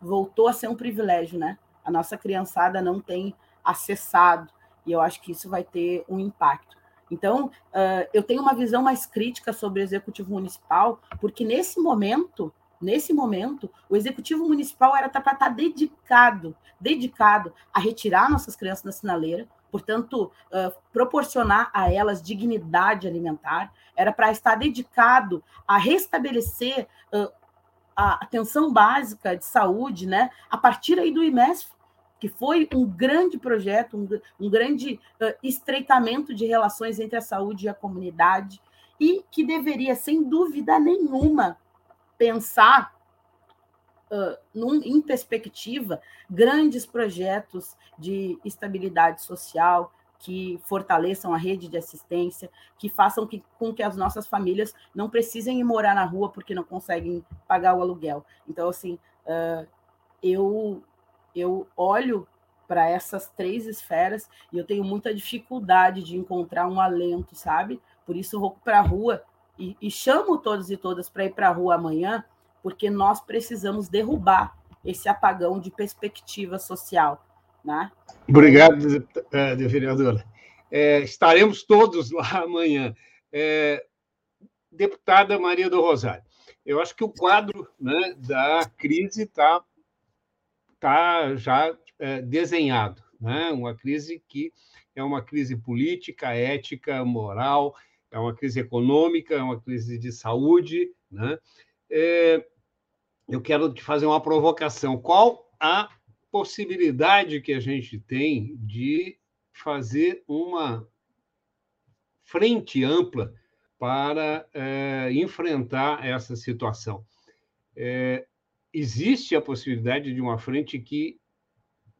voltou a ser um privilégio, né? A nossa criançada não tem acessado, e eu acho que isso vai ter um impacto. Então, uh, eu tenho uma visão mais crítica sobre o executivo municipal, porque nesse momento, nesse momento, o executivo municipal era para estar dedicado, dedicado a retirar nossas crianças da sinaleira, portanto, uh, proporcionar a elas dignidade alimentar, era para estar dedicado a restabelecer uh, a atenção básica de saúde, né, a partir aí do IMESF, que foi um grande projeto, um, um grande uh, estreitamento de relações entre a saúde e a comunidade, e que deveria, sem dúvida nenhuma, pensar uh, num, em perspectiva grandes projetos de estabilidade social, que fortaleçam a rede de assistência, que façam que, com que as nossas famílias não precisem ir morar na rua porque não conseguem pagar o aluguel. Então, assim, uh, eu, eu olho para essas três esferas e eu tenho muita dificuldade de encontrar um alento, sabe? Por isso, eu vou para a rua e, e chamo todos e todas para ir para a rua amanhã, porque nós precisamos derrubar esse apagão de perspectiva social né? Obrigado, eh, vereadora. É, estaremos todos lá amanhã. É, deputada Maria do Rosário, eu acho que o quadro né, da crise está tá já é, desenhado. Né? Uma crise que é uma crise política, ética, moral, é uma crise econômica, é uma crise de saúde. Né? É, eu quero te fazer uma provocação. Qual a possibilidade que a gente tem de fazer uma frente ampla para é, enfrentar essa situação. É, existe a possibilidade de uma frente que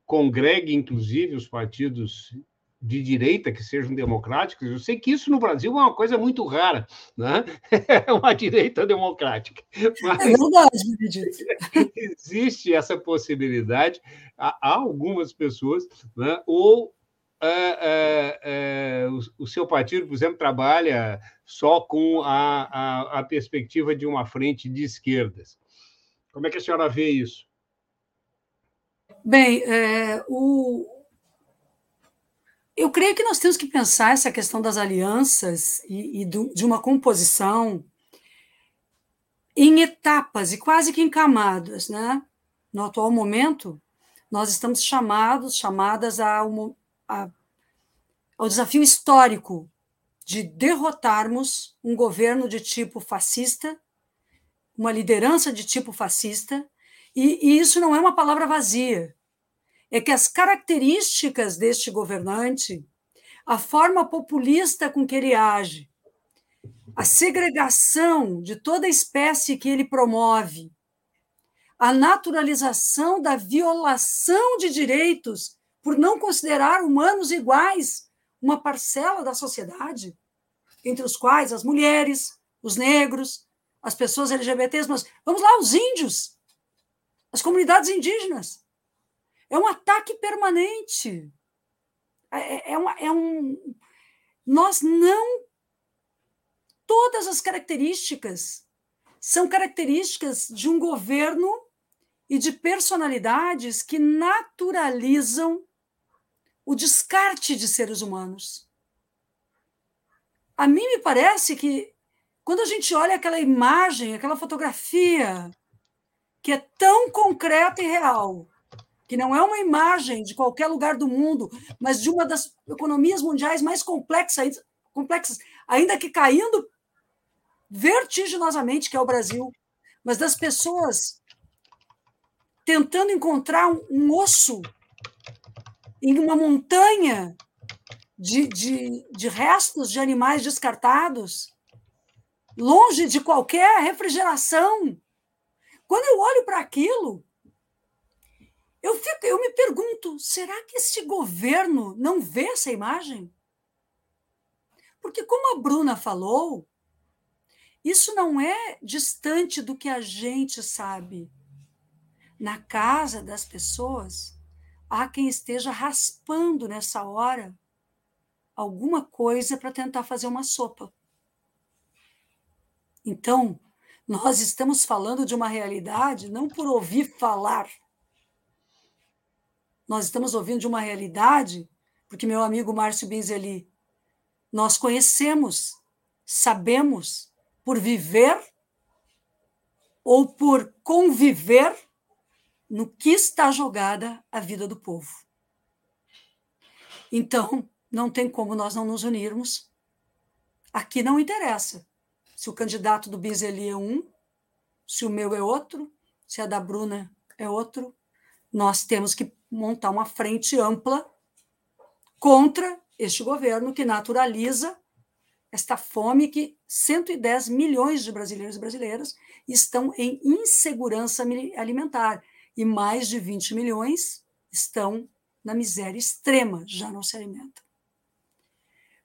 congregue, inclusive, os partidos de direita que sejam democráticos. Eu sei que isso no Brasil é uma coisa muito rara, né? É uma direita democrática. Mas é verdade, Benedito. Existe essa possibilidade. Há algumas pessoas, né? ou é, é, é, o, o, seu partido, por exemplo, trabalha só com a, a, a perspectiva de uma frente de esquerdas. Como é que a senhora vê isso? Bem, é, o, eu creio que nós temos que pensar essa questão das alianças e, e do, de uma composição em etapas e quase que em camadas, né? No atual momento, nós estamos chamados, chamadas a, uma, a, ao desafio histórico de derrotarmos um governo de tipo fascista, uma liderança de tipo fascista, e, e isso não é uma palavra vazia. É que as características deste governante, a forma populista com que ele age, a segregação de toda espécie que ele promove, a naturalização da violação de direitos por não considerar humanos iguais uma parcela da sociedade, entre os quais as mulheres, os negros, as pessoas LGBTs, mas vamos lá, os índios, as comunidades indígenas. É um ataque permanente. É, é, é, uma, é um. Nós não. Todas as características são características de um governo e de personalidades que naturalizam o descarte de seres humanos. A mim me parece que quando a gente olha aquela imagem, aquela fotografia que é tão concreta e real, que não é uma imagem de qualquer lugar do mundo, mas de uma das economias mundiais mais complexas, complexas ainda que caindo vertiginosamente, que é o Brasil, mas das pessoas tentando encontrar um, um osso em uma montanha de, de, de restos de animais descartados, longe de qualquer refrigeração. Quando eu olho para aquilo, eu, fico, eu me pergunto, será que esse governo não vê essa imagem? Porque, como a Bruna falou, isso não é distante do que a gente sabe. Na casa das pessoas, há quem esteja raspando nessa hora alguma coisa para tentar fazer uma sopa. Então, nós estamos falando de uma realidade não por ouvir falar, nós estamos ouvindo de uma realidade, porque meu amigo Márcio Binzeli, nós conhecemos, sabemos, por viver ou por conviver no que está jogada a vida do povo. Então, não tem como nós não nos unirmos. Aqui não interessa se o candidato do Bizeli é um se o meu é outro, se a da Bruna é outro, nós temos que montar uma frente ampla contra este governo que naturaliza esta fome que 110 milhões de brasileiros e brasileiras estão em insegurança alimentar e mais de 20 milhões estão na miséria extrema, já não se alimentam.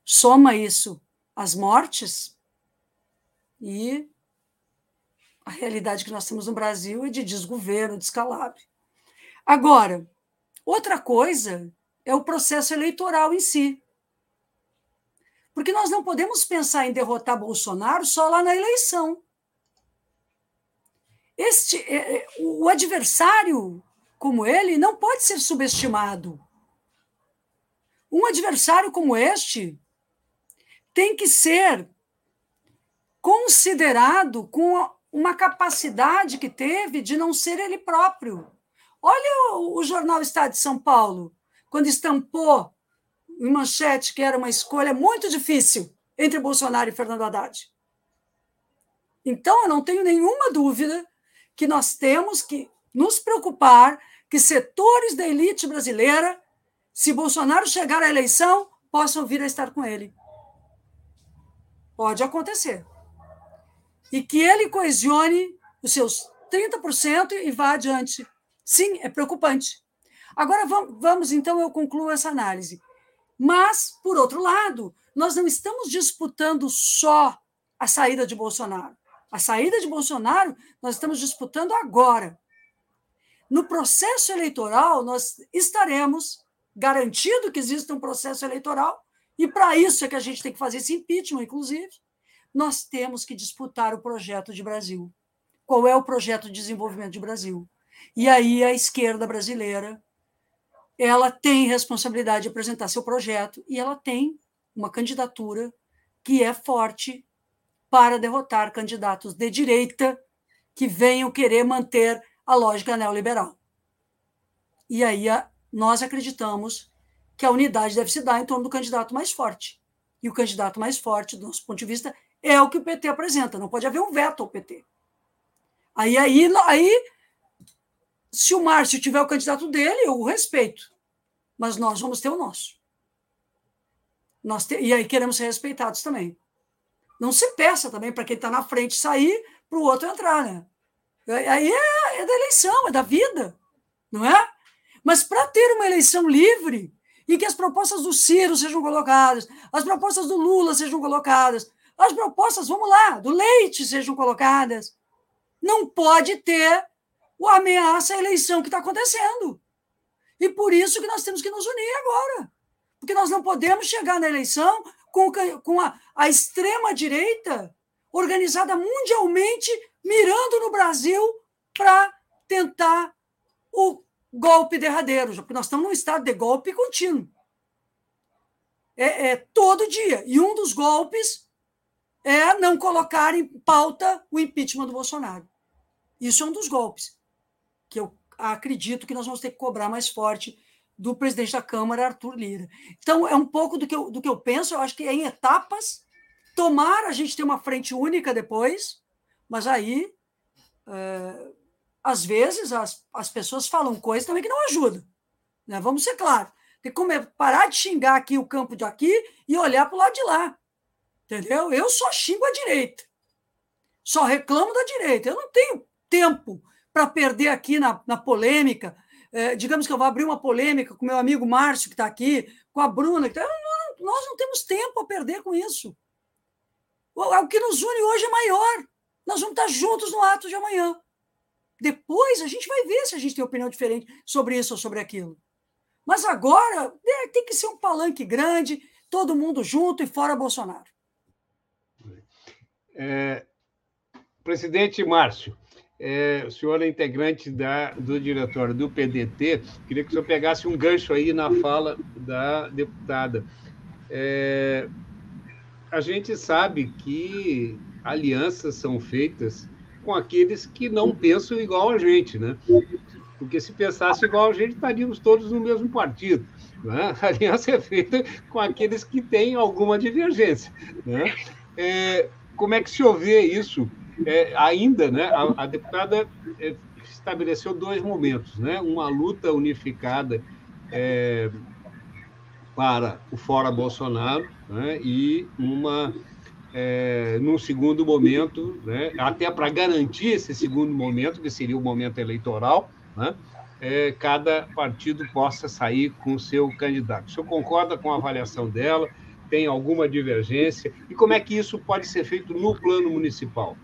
Soma isso às mortes e a realidade que nós temos no Brasil é de desgoverno, descalabro. Agora, outra coisa é o processo eleitoral em si. Porque nós não podemos pensar em derrotar Bolsonaro só lá na eleição. Este, é, é, o adversário como ele não pode ser subestimado. Um adversário como este tem que ser considerado com uma capacidade que teve de não ser ele próprio. Olha o, o jornal Estado de São Paulo, quando estampou em manchete que era uma escolha muito difícil entre Bolsonaro e Fernando Haddad. Então, eu não tenho nenhuma dúvida que nós temos que nos preocupar que setores da elite brasileira, se Bolsonaro chegar à eleição, possam vir a estar com ele. Pode acontecer. E que ele coesione os seus 30% e vá adiante. Sim, é preocupante. Agora vamos, então, eu concluo essa análise. Mas, por outro lado, nós não estamos disputando só a saída de Bolsonaro. A saída de Bolsonaro nós estamos disputando agora. No processo eleitoral, nós estaremos garantindo que existe um processo eleitoral, e para isso é que a gente tem que fazer esse impeachment, inclusive. Nós temos que disputar o projeto de Brasil. Qual é o projeto de desenvolvimento de Brasil? E aí a esquerda brasileira ela tem responsabilidade de apresentar seu projeto e ela tem uma candidatura que é forte para derrotar candidatos de direita que venham querer manter a lógica neoliberal. E aí nós acreditamos que a unidade deve se dar em torno do candidato mais forte. E o candidato mais forte, do nosso ponto de vista, é o que o PT apresenta. Não pode haver um veto ao PT. Aí, aí, aí se o Márcio tiver o candidato dele, eu o respeito. Mas nós vamos ter o nosso. Nós te... E aí queremos ser respeitados também. Não se peça também para quem está na frente sair, para o outro entrar, né? Aí é, é da eleição, é da vida, não é? Mas para ter uma eleição livre e que as propostas do Ciro sejam colocadas, as propostas do Lula sejam colocadas, as propostas, vamos lá, do Leite sejam colocadas, não pode ter o ameaça à eleição que está acontecendo. E por isso que nós temos que nos unir agora. Porque nós não podemos chegar na eleição com, com a, a extrema-direita organizada mundialmente mirando no Brasil para tentar o golpe derradeiro, porque nós estamos num estado de golpe contínuo. É, é, todo dia. E um dos golpes é não colocar em pauta o impeachment do Bolsonaro. Isso é um dos golpes que eu acredito que nós vamos ter que cobrar mais forte do presidente da Câmara, Arthur Lira. Então, é um pouco do que eu, do que eu penso, eu acho que é em etapas. Tomara a gente ter uma frente única depois, mas aí, é, às vezes, as, as pessoas falam coisas também que não ajudam. Né? Vamos ser claros. Tem que parar de xingar aqui o campo de aqui e olhar para o lado de lá. Entendeu? Eu só xingo a direita. Só reclamo da direita. Eu não tenho tempo para perder aqui na, na polêmica. É, digamos que eu vou abrir uma polêmica com meu amigo Márcio, que está aqui, com a Bruna. Que tá, não, nós não temos tempo a perder com isso. O, o que nos une hoje é maior. Nós vamos estar juntos no ato de amanhã. Depois a gente vai ver se a gente tem opinião diferente sobre isso ou sobre aquilo. Mas agora é, tem que ser um palanque grande, todo mundo junto e fora Bolsonaro. É, presidente Márcio, é, o senhor é integrante da, do diretório do PDT, queria que o senhor pegasse um gancho aí na fala da deputada. É, a gente sabe que alianças são feitas com aqueles que não pensam igual a gente, né? Porque se pensasse igual a gente, estaríamos todos no mesmo partido. Né? A aliança é feita com aqueles que têm alguma divergência. Né? É, como é que se vê isso é, ainda, né, a, a deputada é, estabeleceu dois momentos, né? Uma luta unificada é, para o fora Bolsonaro né? e uma é, num segundo momento, né? até para garantir esse segundo momento, que seria o momento eleitoral, né? é, cada partido possa sair com o seu candidato. O senhor concorda com a avaliação dela? Tem alguma divergência? E como é que isso pode ser feito no plano municipal?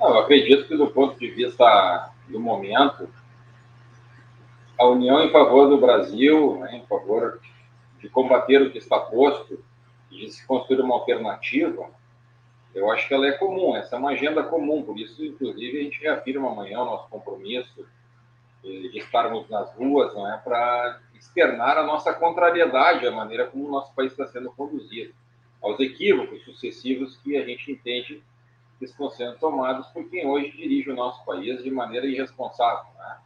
Eu acredito que, do ponto de vista do momento, a união em favor do Brasil, né, em favor de combater o que está posto de se construir uma alternativa, eu acho que ela é comum, essa é uma agenda comum, por isso, inclusive, a gente reafirma amanhã o nosso compromisso de estarmos nas ruas, não é, para externar a nossa contrariedade à maneira como o nosso país está sendo conduzido, aos equívocos sucessivos que a gente entende que estão sendo tomados por quem hoje dirige o nosso país de maneira irresponsável, né?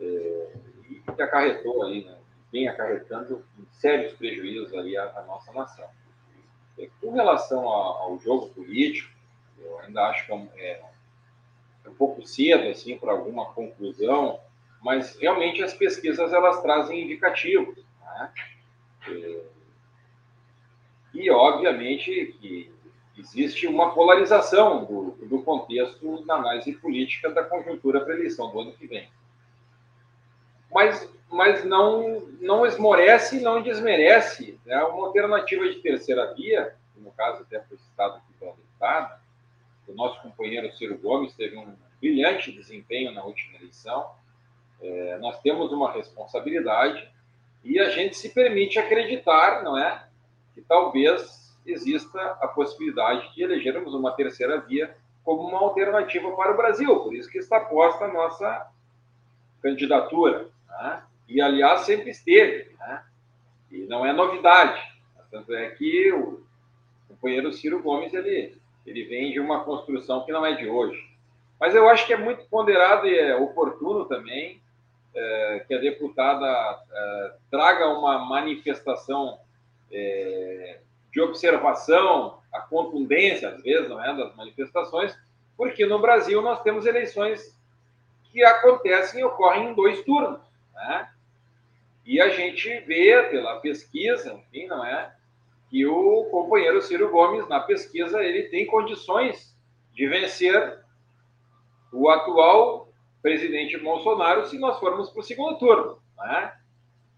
É, e que acarretou aí, né? vem acarretando sérios prejuízos aí à, à nossa nação. E, com relação ao, ao, jogo político, eu ainda acho que é, é um pouco cedo assim para alguma conclusão, mas realmente as pesquisas elas trazem indicativos, né? É, e obviamente que existe uma polarização do, do contexto da análise política da conjuntura para a eleição do ano que vem. Mas, mas não, não esmorece e não desmerece né? uma alternativa de terceira via, no caso até foi citado aqui pela deputada, o nosso companheiro Ciro Gomes teve um brilhante desempenho na última eleição. É, nós temos uma responsabilidade e a gente se permite acreditar, não é, que talvez exista a possibilidade de elegermos uma terceira via como uma alternativa para o Brasil. Por isso que está posta a nossa candidatura. Né? E, aliás, sempre esteve. Né? E não é novidade. Tanto é que o companheiro Ciro Gomes ele, ele vem de uma construção que não é de hoje. Mas eu acho que é muito ponderado e é oportuno também é, que a deputada é, traga uma manifestação é, de observação, a contundência, às vezes, não é, das manifestações, porque no Brasil nós temos eleições que acontecem e ocorrem em dois turnos, né? E a gente vê pela pesquisa, enfim, não é, que o companheiro Ciro Gomes na pesquisa ele tem condições de vencer o atual presidente Bolsonaro se nós formos para o segundo turno, né?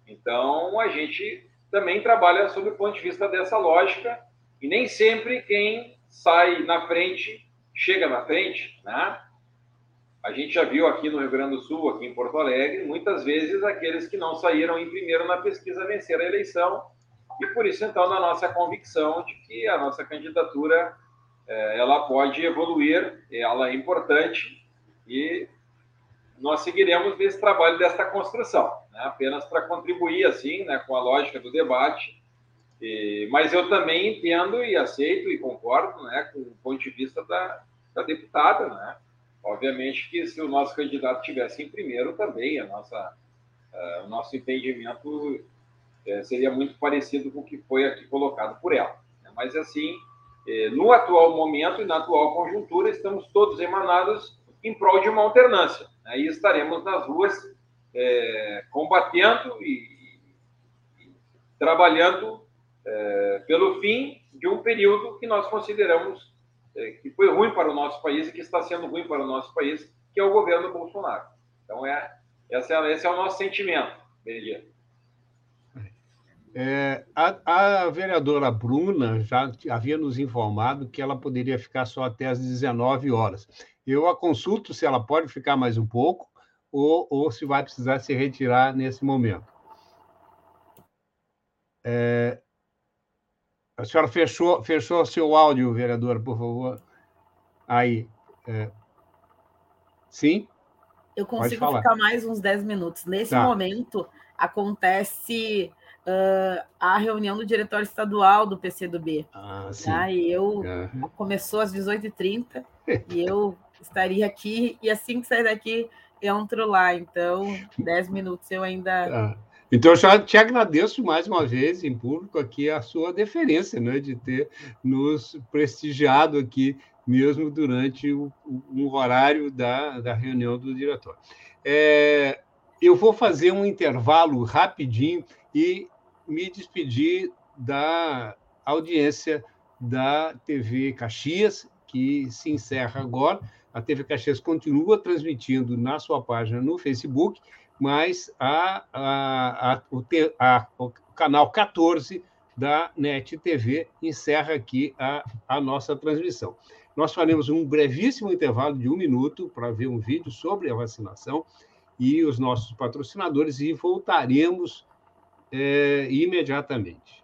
Então a gente também trabalha sob o ponto de vista dessa lógica, e nem sempre quem sai na frente chega na frente, né? A gente já viu aqui no Rio Grande do Sul, aqui em Porto Alegre, muitas vezes aqueles que não saíram em primeiro na pesquisa venceram a eleição, e por isso, então, na nossa convicção de que a nossa candidatura eh, ela pode evoluir, ela é importante, e nós seguiremos nesse trabalho desta construção, né? apenas para contribuir assim, né, com a lógica do debate. E, mas eu também entendo e aceito e concordo, né, com o ponto de vista da, da deputada, né? Obviamente que se o nosso candidato tivesse em primeiro também, a nossa, o nosso entendimento uh, seria muito parecido com o que foi aqui colocado por ela. Né? Mas assim, uh, no atual momento e na atual conjuntura, estamos todos emanados em prol de uma alternância. Aí estaremos nas ruas é, combatendo e, e trabalhando é, pelo fim de um período que nós consideramos é, que foi ruim para o nosso país e que está sendo ruim para o nosso país, que é o governo Bolsonaro. Então, é, esse, é, esse é o nosso sentimento, Benedito. É, a, a, vereadora Bruna já havia nos informado que ela poderia ficar só até às 19 horas. Eu a consulto se ela pode ficar mais um pouco ou, ou se vai precisar se retirar nesse momento. É, a senhora fechou, fechou seu áudio, vereadora, por favor. Aí. É, sim? Eu consigo ficar mais uns 10 minutos. Nesse tá. momento, acontece uh, a reunião do diretório estadual do PCdoB. Ah, sim. Tá? E eu uhum. começou às 18h30 e eu estaria aqui, e assim que sair daqui, entro lá. Então, 10 minutos eu ainda. Ah. Então, eu já te agradeço mais uma vez em público aqui a sua deferência, né, de ter nos prestigiado aqui mesmo durante o, um horário da, da reunião do diretório. É, eu vou fazer um intervalo rapidinho e me despedir da audiência da TV Caxias, que se encerra agora. A TV Caxias continua transmitindo na sua página no Facebook, mas a, a, a, o, canal 14 da NET TV encerra aqui a, a nossa transmissão. Nós faremos um brevíssimo intervalo de um minuto para ver um vídeo sobre a vacinação e os nossos patrocinadores e voltaremos é, imediatamente.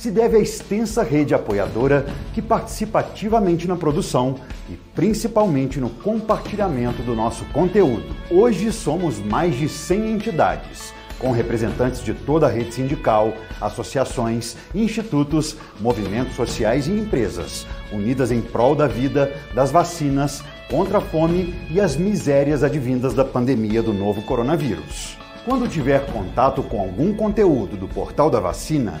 se deve à extensa rede apoiadora que participa ativamente na produção e principalmente no compartilhamento do nosso conteúdo. Hoje somos mais de 100 entidades, com representantes de toda a rede sindical, associações, institutos, movimentos sociais e empresas, unidas em prol da vida, das vacinas, contra a fome e as misérias advindas da pandemia do novo coronavírus. Quando tiver contato com algum conteúdo do Portal da Vacina,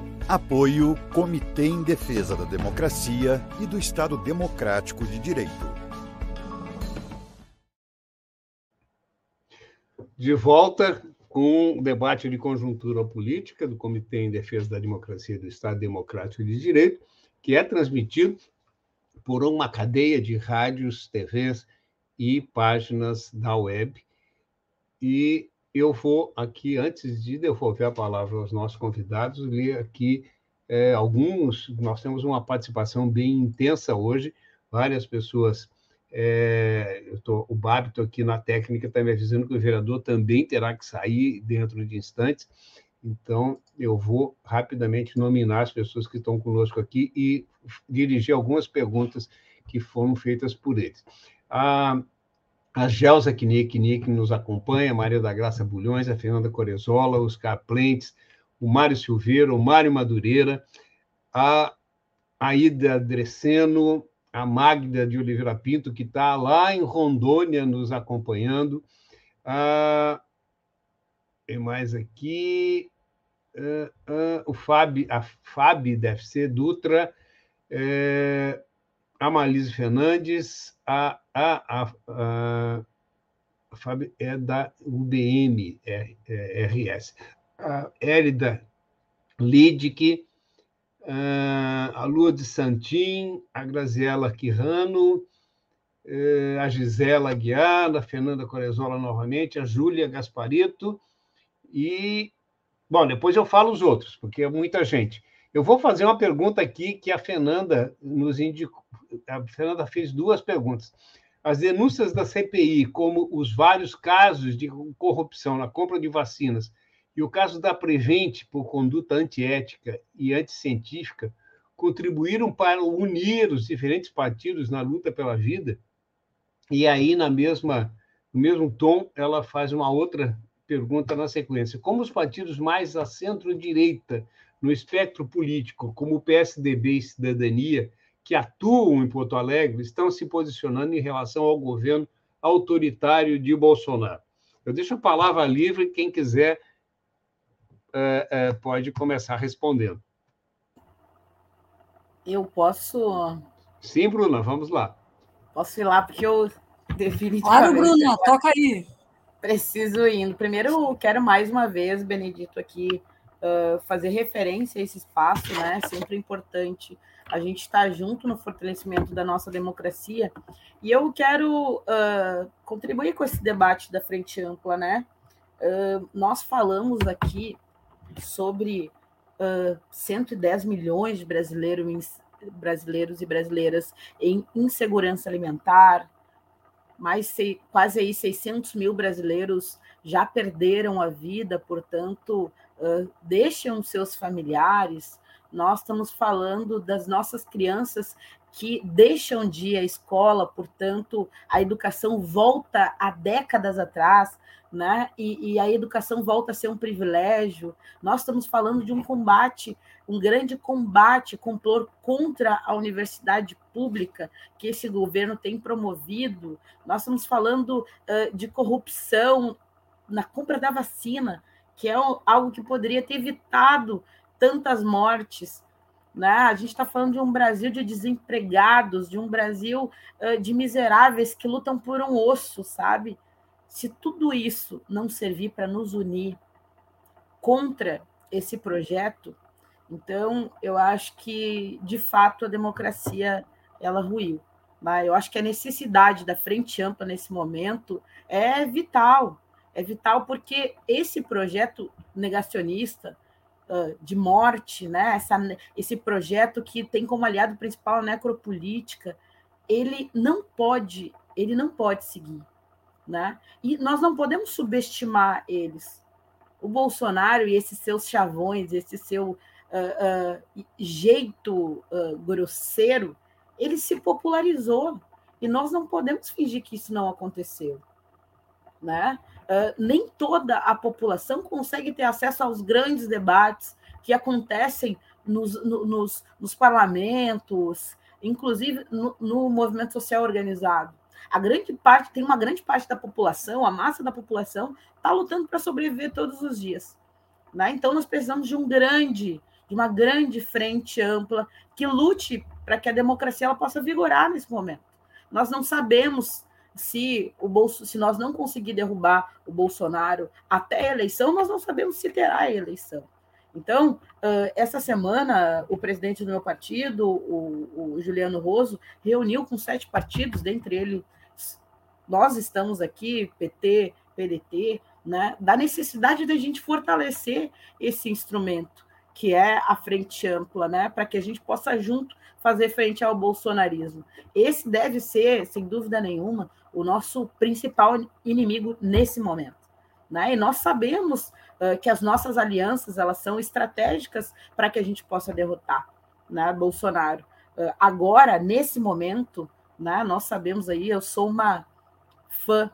Apoio Comitê em Defesa da Democracia e do Estado Democrático de Direito. De volta com o debate de conjuntura política do Comitê em Defesa da Democracia e do Estado Democrático de Direito, que é transmitido por uma cadeia de rádios, TVs e páginas da web. E eu vou aqui, antes de devolver a palavra aos nossos convidados, ler aqui é, alguns. Nós temos uma participação bem intensa hoje, várias pessoas. É, tô, o Babito aqui na técnica está me avisando que o vereador também terá que sair dentro de instantes. Então, eu vou rapidamente nominar as pessoas que estão conosco aqui e dirigir algumas perguntas que foram feitas por eles. A, a Gelsa Knick, que nos acompanha, Maria da Graça Bulhões, a Fernanda Corezola, os Plentes, o Mário Silveira, o Mário Madureira, a Aida Dreceno, a Magda de Oliveira Pinto, que está lá em Rondônia nos acompanhando. Ah, tem mais aqui. Ah, ah, o Fábio, a Fábio deve ser Dutra, é, a Malise Fernandes, a, a, a, a, a Fábio é da UBM é, é, RS. A Érida Lidic, a Lua de Santim, a Graziela Quirrano, é, a Gisela Guiar, a Fernanda Corezola novamente, a Júlia Gasparito e. Bom, depois eu falo os outros, porque é muita gente. Eu vou fazer uma pergunta aqui que a Fernanda nos indicou. A Fernanda fez duas perguntas. As denúncias da CPI, como os vários casos de corrupção na compra de vacinas e o caso da Prevent, por conduta antiética e anticientífica, contribuíram para unir os diferentes partidos na luta pela vida. E aí, na mesma, no mesmo tom, ela faz uma outra pergunta na sequência: como os partidos mais à centro-direita no espectro político, como o PSDB e Cidadania, que atuam em Porto Alegre, estão se posicionando em relação ao governo autoritário de Bolsonaro? Eu deixo a palavra livre, quem quiser é, é, pode começar respondendo. Eu posso. Sim, Bruna, vamos lá. Posso ir lá, porque eu definitivamente. Claro, Bruna, toca aí. Preciso ir. Primeiro, quero mais uma vez, Benedito, aqui fazer referência a esse espaço, né? Sempre importante a gente estar junto no fortalecimento da nossa democracia. E eu quero uh, contribuir com esse debate da Frente Ampla, né? Uh, nós falamos aqui sobre uh, 110 milhões de brasileiros, brasileiros e brasileiras em insegurança alimentar, mais quase aí 600 mil brasileiros já perderam a vida, portanto, deixam seus familiares. Nós estamos falando das nossas crianças que deixam de ir à escola, portanto, a educação volta a décadas atrás, né? E, e, a educação volta a ser um privilégio. Nós estamos falando de um combate, um grande combate complor contra a universidade pública que esse governo tem promovido. Nós estamos falando uh, de corrupção na compra da vacina, que é algo que poderia ter evitado tantas mortes. Né? A gente está falando de um Brasil de desempregados, de um Brasil uh, de miseráveis que lutam por um osso, sabe? Se tudo isso não servir para nos unir contra esse projeto, então eu acho que de fato a democracia ela ruiu. Né? Eu acho que a necessidade da frente ampla nesse momento é vital, é vital porque esse projeto negacionista uh, de morte, né? Essa, esse projeto que tem como aliado principal a necropolítica, ele não pode, ele não pode seguir né? E nós não podemos subestimar eles. O Bolsonaro e esses seus chavões, esse seu uh, uh, jeito grosseiro, ele se popularizou e nós não podemos fingir que isso não aconteceu, né? Nem toda a população consegue ter acesso aos grandes debates que acontecem nos, nos, nos parlamentos, inclusive no, no movimento social organizado. A grande parte, tem uma grande parte da população, a massa da população, está lutando para sobreviver todos os dias. Né? Então, nós precisamos de um grande, de uma grande frente ampla que lute para que a democracia ela possa vigorar nesse momento. Nós não sabemos se o Bolso, se nós não conseguir derrubar o Bolsonaro até a eleição, nós não sabemos se terá a eleição. Então, essa semana, o presidente do meu partido, o, Juliano Roso, reuniu com sete partidos, dentre eles nós estamos aqui, PT, PDT, né, da necessidade da gente fortalecer esse instrumento, que é a frente ampla, né, para que a gente possa junto fazer frente ao bolsonarismo. Esse deve ser, sem dúvida nenhuma, o nosso principal inimigo nesse momento. Né? E nós sabemos uh, que as nossas alianças elas são estratégicas para que a gente possa derrotar né, Bolsonaro. Uh, agora, nesse momento, né, nós sabemos aí, eu sou uma fã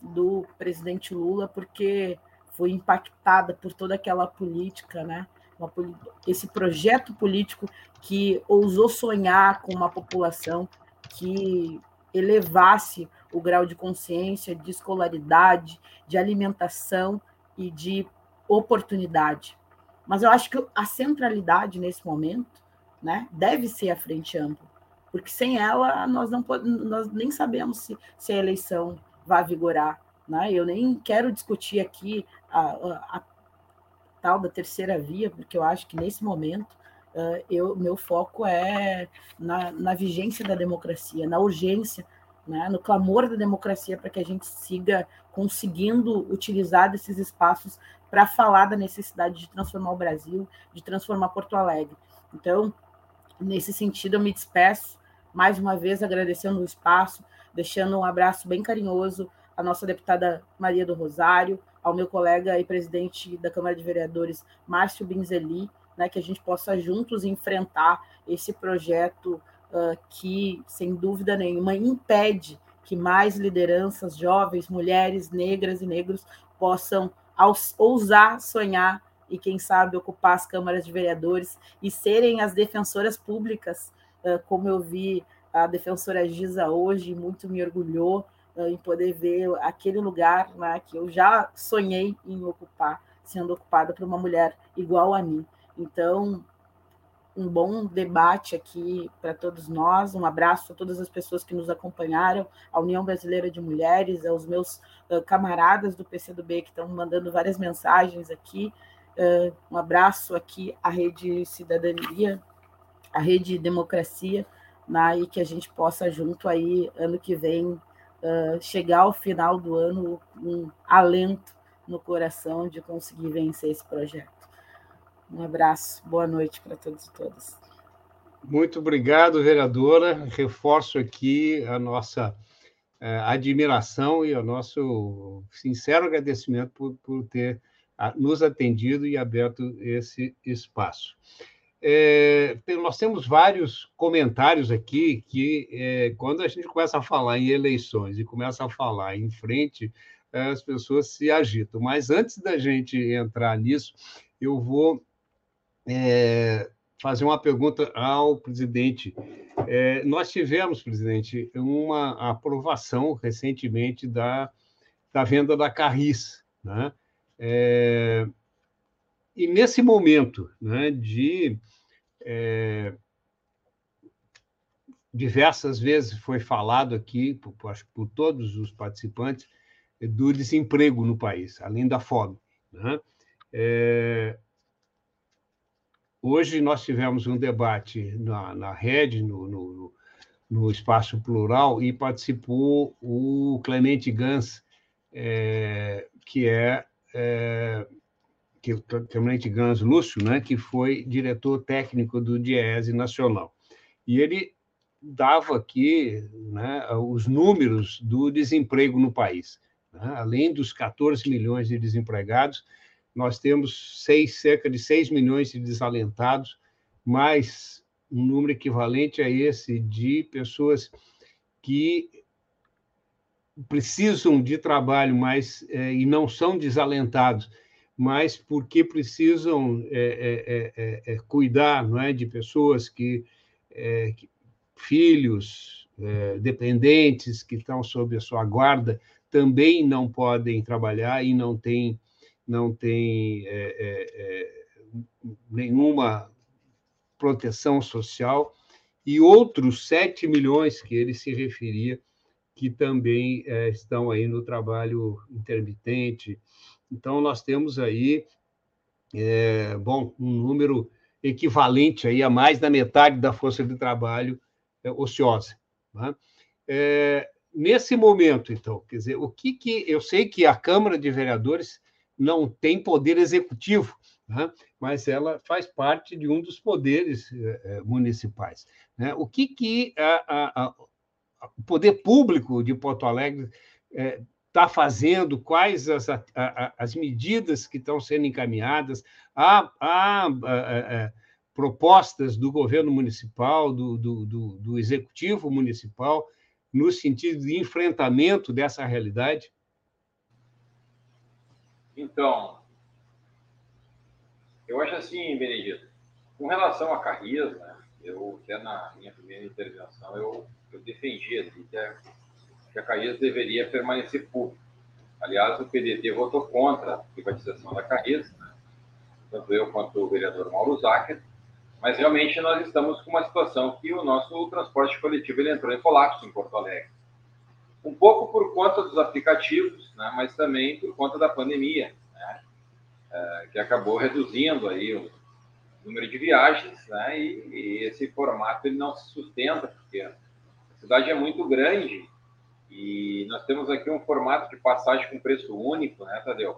do presidente Lula, porque foi impactada por toda aquela política, né? Uma, esse projeto político que ousou sonhar com uma população que elevasse o grau de consciência, de escolaridade, de alimentação e de oportunidade. Mas eu acho que a centralidade nesse momento né, deve ser a frente ampla porque sem ela nós não nós nem sabemos se, se a eleição vai vigorar. Né? Eu nem quero discutir aqui a, a, a tal da terceira via, porque eu acho que nesse momento uh, eu, meu foco é na, na vigência da democracia, na urgência, né? no clamor da democracia para que a gente siga conseguindo utilizar desses espaços para falar da necessidade de transformar o Brasil, de transformar Porto Alegre. Então, nesse sentido, eu me despeço mais uma vez agradecendo o espaço, deixando um abraço bem carinhoso à nossa deputada Maria do Rosário, ao meu colega e presidente da Câmara de Vereadores, Márcio Binzeli, né, que a gente possa juntos enfrentar esse projeto uh, que, sem dúvida nenhuma, impede que mais lideranças jovens, mulheres, negras e negros possam ousar sonhar e, quem sabe, ocupar as câmaras de vereadores e serem as defensoras públicas. Como eu vi a defensora Giza hoje, muito me orgulhou em poder ver aquele lugar né, que eu já sonhei em ocupar, sendo ocupada por uma mulher igual a mim. Então, um bom debate aqui para todos nós. Um abraço a todas as pessoas que nos acompanharam, a União Brasileira de Mulheres, aos meus uh, camaradas do PCdoB que estão mandando várias mensagens aqui. Uh, um abraço aqui à Rede Cidadania, a rede democracia, né, e que a gente possa junto aí, ano que vem, uh, chegar ao final do ano com um alento no coração de conseguir vencer esse projeto. Um abraço, boa noite para todos e todas. Muito obrigado, vereadora. Reforço aqui a nossa eh, admiração e o nosso sincero agradecimento por, por ter nos atendido e aberto esse espaço. É, nós temos vários comentários aqui que, é, quando a gente começa a falar em eleições e começa a falar em frente, as pessoas se agitam. Mas antes da gente entrar nisso, eu vou é, fazer uma pergunta ao presidente. É, nós tivemos, presidente, uma aprovação recentemente da, da venda da Carris, né? É, e nesse momento né, de. É, diversas vezes foi falado aqui, por, por, todos os participantes, do desemprego no país, além da fome. Né? É, hoje nós tivemos um debate na, na rede, no, no, no espaço plural, e participou o Clemente Gans, é, que é é, que o Tenente Gans Lúcio, né, que foi diretor técnico do DIESE Nacional. E ele dava aqui né, os números do desemprego no país. Né? Além dos 14 milhões de desempregados, nós temos seis, cerca de 6 milhões de desalentados, mais um número equivalente a esse de pessoas que precisam de trabalho, mas é, e não são desalentados, mas porque precisam é, é, é cuidar, não é, de pessoas que, é, que filhos é, dependentes que estão sob a sua guarda também não podem trabalhar e não têm não tem nenhuma proteção social e outros 7 milhões que ele se referia que também é, estão aí no trabalho intermitente. Então, nós temos aí, é, bom, um número equivalente aí a mais da metade da força de trabalho é, ociosa. Né? É, nesse momento, então, quer dizer, o que, que eu sei que a Câmara de Vereadores não tem poder executivo, né? mas ela faz parte de um dos poderes é, municipais. Né? O que, que a, a, o poder público de Porto Alegre está fazendo, quais as, a, as medidas que estão sendo encaminhadas, há, há, há propostas do governo municipal, do, do, do, do executivo municipal, no sentido de enfrentamento dessa realidade? Então, eu acho assim, Benedito, com relação a Carrias, né, eu até na minha primeira intervenção eu eu defendia ali que a, que a Caías deveria permanecer pública. Aliás, o PDT votou contra a privatização da Caías, né? tanto eu quanto o vereador Mauro Zacher, mas realmente nós estamos com uma situação que o nosso transporte coletivo ele entrou em colapso em Porto Alegre. Um pouco por conta dos aplicativos, né? mas também por conta da pandemia, né? é, que acabou reduzindo aí o número de viagens, né? e, e esse formato ele não se sustenta, porque a cidade é muito grande e nós temos aqui um formato de passagem com preço único, né, Tadeu?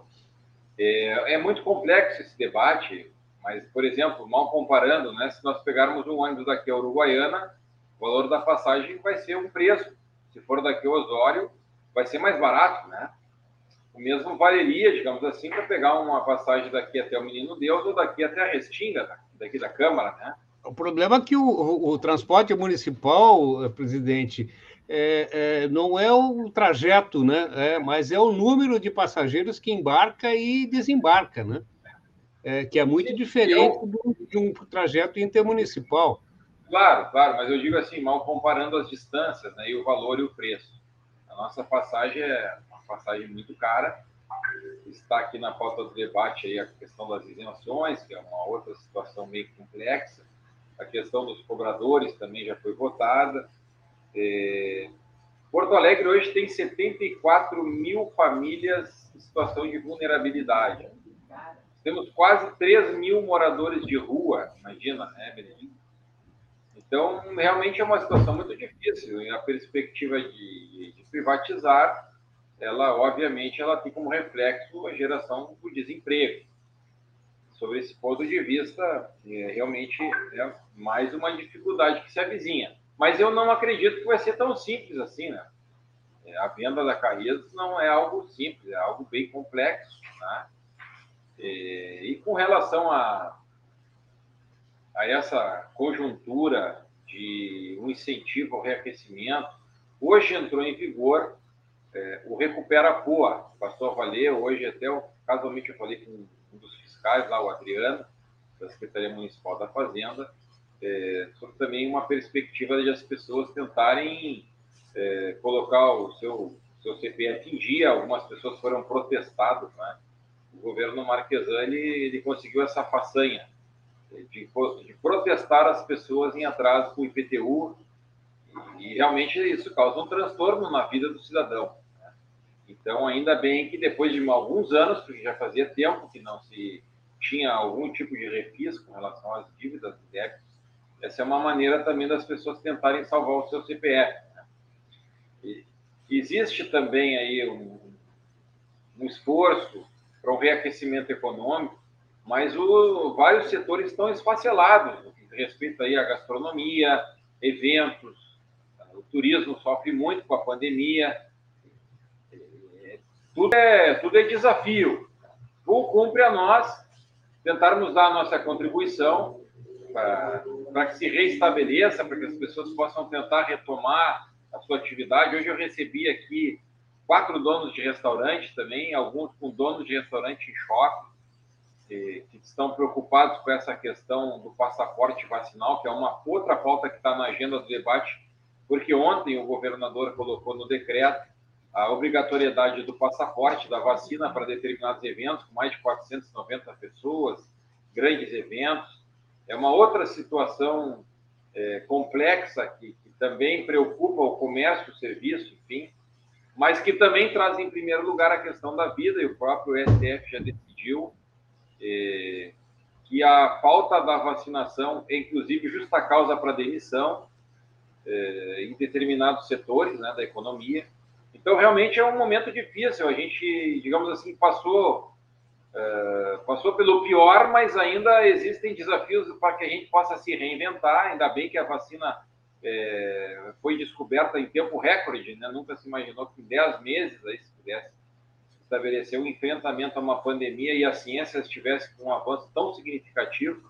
É, é muito complexo esse debate, mas, por exemplo, mal comparando, né, se nós pegarmos um ônibus daqui a Uruguaiana, o valor da passagem vai ser um preço. Se for daqui a Osório, vai ser mais barato, né? O mesmo valeria, digamos assim, para pegar uma passagem daqui até o Menino Deus ou daqui até a Restinga, daqui da Câmara, né? O problema é que o, o, o transporte municipal, presidente, é, é, não é o trajeto, né? É, mas é o número de passageiros que embarca e desembarca, né? É, que é muito diferente de um trajeto intermunicipal. Claro, claro, mas eu digo assim, mal comparando as distâncias, né, e o valor e o preço. A nossa passagem é uma passagem muito cara. Está aqui na pauta do debate aí a questão das isenções, que é uma outra situação meio complexa a questão dos cobradores também já foi votada. É... Porto Alegre hoje tem 74 mil famílias em situação de vulnerabilidade. Temos quase 3 mil moradores de rua, imagina, né, Benedito? Então, realmente é uma situação muito difícil. E a perspectiva de, de privatizar, ela, obviamente, ela tem como reflexo a geração do desemprego. sobre esse ponto de vista, é, realmente é mais uma dificuldade que se avizinha. Mas eu não acredito que vai ser tão simples assim, né? É, a venda da Carreiras não é algo simples, é algo bem complexo, né? E, é, e com relação a, a essa conjuntura de um incentivo ao reaquecimento, hoje entrou em vigor é, o Recupera Poa, passou a valer hoje até, casualmente eu falei com um dos fiscais lá, o Adriano, da Secretaria Municipal da Fazenda, é, sobre também uma perspectiva de as pessoas tentarem é, colocar o seu, seu CPF em dia. Algumas pessoas foram protestadas, né? O governo Marquesani ele conseguiu essa façanha de, de protestar as pessoas em atraso com o IPTU e, realmente isso causa um transtorno na vida do cidadão. Né? Então, ainda bem que depois de alguns anos, porque já fazia tempo que não se tinha algum tipo de refis com relação às dívidas e débitos, essa é uma maneira também das pessoas tentarem salvar o seu CPF. Né? Existe também aí um, um esforço para um reaquecimento econômico, mas o, vários setores estão esfacelados no que respeita aí à gastronomia, eventos, o turismo sofre muito com a pandemia, tudo é, tudo é desafio. O cumpre a nós tentarmos dar a nossa contribuição para que se reestabeleça, para que as pessoas possam tentar retomar a sua atividade. Hoje eu recebi aqui quatro donos de restaurante também, alguns com donos de restaurante em choque, que, que estão preocupados com essa questão do passaporte vacinal, que é uma outra pauta que está na agenda do debate, porque ontem o governador colocou no decreto a obrigatoriedade do passaporte da vacina para determinados eventos, com mais de 490 pessoas, grandes eventos. É uma outra situação é, complexa que, que, também preocupa o comércio, o serviço, enfim, mas que também traz em primeiro lugar a questão da vida, e o próprio STF já decidiu é, que a falta da vacinação é, inclusive, justa causa para demissão é, em determinados setores né, da economia. Então, realmente é um momento difícil. A gente, digamos assim, passou é, passou pelo pior, mas ainda existem desafios para que a gente possa se reinventar. Ainda bem que a vacina é, foi descoberta em tempo recorde, né? nunca se imaginou que em 10 meses aí se pudesse estabelecer um enfrentamento a uma pandemia e a ciência estivesse com um avanço tão significativo.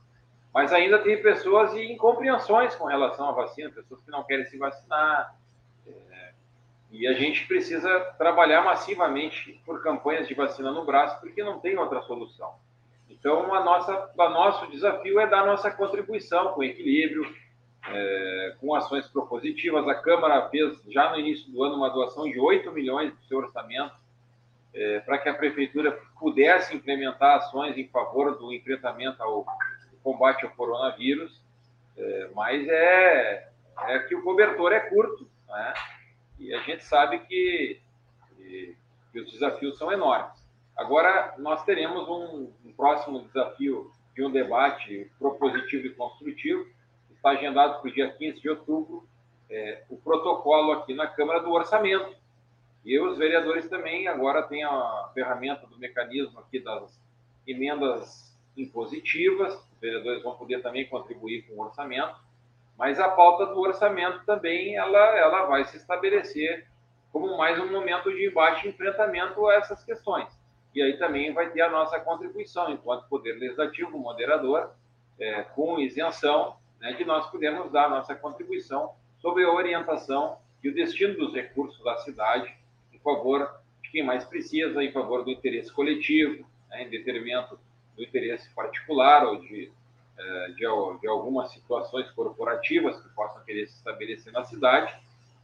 Mas ainda tem pessoas e incompreensões com relação à vacina, pessoas que não querem se vacinar, e a gente precisa trabalhar massivamente por campanhas de vacina no braço, porque não tem outra solução. Então, a nossa, a nosso desafio é dar nossa contribuição com equilíbrio, é, com ações propositivas. A Câmara fez, já no início do ano, uma doação de 8 milhões do seu orçamento é, para que a Prefeitura pudesse implementar ações em favor do enfrentamento ao combate ao coronavírus, é, mas é, é que o cobertor é curto, né? E a gente sabe que, que, os desafios são enormes. Agora, nós teremos um, um, próximo desafio de um debate propositivo e construtivo, está agendado para o dia 15 de outubro, é, o protocolo aqui na Câmara do Orçamento. E os vereadores também agora têm a ferramenta do mecanismo aqui das emendas impositivas, os vereadores vão poder também contribuir com o orçamento, mas a pauta do orçamento também ela, ela vai se estabelecer como mais um momento de e enfrentamento a essas questões. E aí também vai ter a nossa contribuição, enquanto Poder Legislativo, moderador, é, com isenção, né, nós podemos dar a nossa contribuição sobre a orientação e o destino dos recursos da cidade em favor de quem mais precisa, em favor do interesse coletivo, né, em detrimento do interesse particular ou de de, de algumas situações corporativas que possam querer se estabelecer na cidade,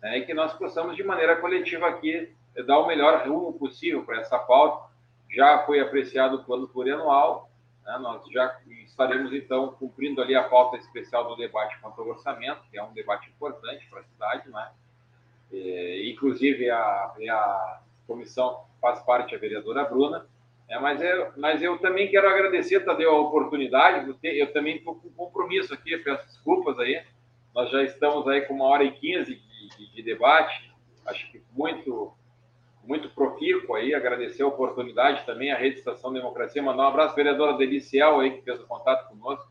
né, e que nós possamos, de maneira coletiva aqui, dar o melhor rumo possível para essa pauta. Já foi apreciado o plano plurianual, né, nós já estaremos, então, cumprindo ali a pauta especial do debate contra o orçamento, que é um debate importante para a cidade, né? E, inclusive, a, a comissão faz parte a vereadora Bruna, é, mas, eu, mas eu também quero agradecer, Tadeu, a oportunidade. Eu também estou com compromisso aqui, peço desculpas aí. Nós já estamos aí com uma hora e quinze de, de, de, debate. Acho que muito, muito profícuo aí, agradecer a oportunidade também à Rede Estação Democracia, mandar um abraço à vereadora Deliciel aí, que fez o contato conosco,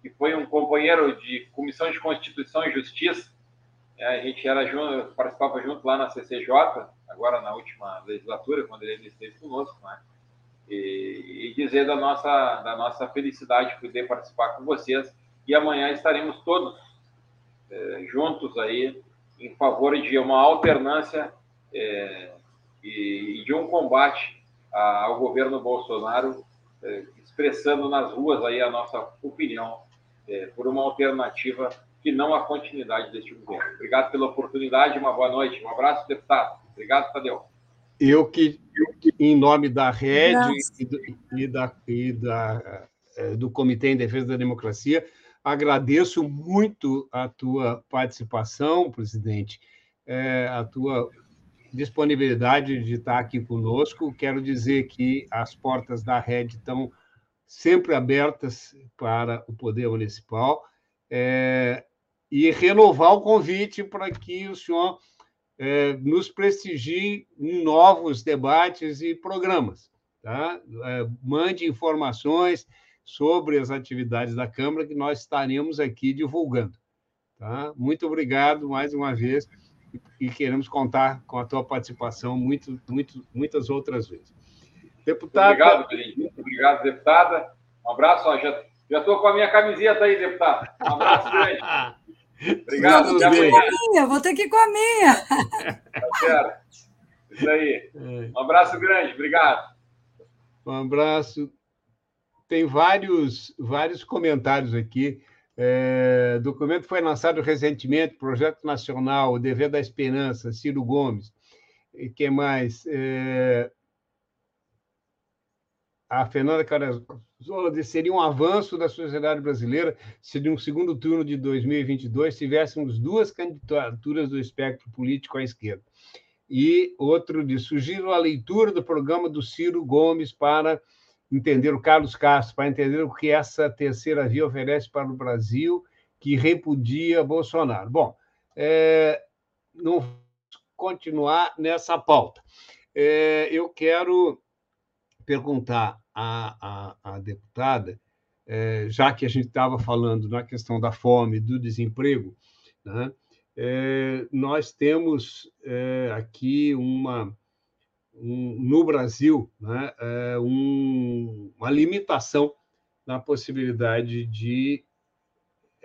que foi um companheiro de Comissão de Constituição e Justiça, é, a gente era junto, participava junto lá na CCJ, agora na última legislatura, quando ele esteve conosco, né? E, e, dizer da nossa, da nossa felicidade de poder participar com vocês. E amanhã estaremos todos é, juntos aí em favor de uma alternância é, e, e, de um combate a, ao governo Bolsonaro, é, expressando nas ruas aí a nossa opinião é, por uma alternativa que não a continuidade deste governo. Obrigado pela oportunidade, uma boa noite. Um abraço, deputado. Obrigado, Tadeu. Eu que, em nome da rede e, do, e, da, e da, é, do Comitê em Defesa da Democracia, agradeço muito a tua participação, presidente, é, a tua disponibilidade de estar aqui conosco. Quero dizer que as portas da rede estão sempre abertas para o Poder Municipal é, e renovar o convite para que o senhor é, nos prestigie em novos debates e programas. Tá? É, mande informações sobre as atividades da Câmara que nós estaremos aqui divulgando. Tá? Muito obrigado mais uma vez e queremos contar com a tua participação muito, muito, muitas outras vezes. Deputado. Obrigado, Muito obrigado, deputada. Um abraço. Ó, já estou com a minha camiseta aí, deputado. Um abraço grande. Obrigado. Vou ter, que ir com a minha, vou ter que ir com a minha. Tá certo. Isso aí. É. Um abraço grande. Obrigado. Um abraço. Tem vários, vários comentários aqui. É, o documento foi lançado recentemente, Projeto Nacional, O Dever da Esperança, Ciro Gomes. E que mais? É, a Fernanda Carazola disse seria um avanço da sociedade brasileira se, de um segundo turno de 2022, tivéssemos duas candidaturas do espectro político à esquerda. E outro diz: sugiro a leitura do programa do Ciro Gomes para entender o Carlos Castro, para entender o que essa terceira via oferece para o Brasil, que repudia Bolsonaro. Bom, é, não vou continuar nessa pauta. É, eu quero perguntar à, à, à deputada, é, já que a gente estava falando na questão da fome, do desemprego, né, é, nós temos é, aqui uma, um, no Brasil né, um, uma limitação na possibilidade de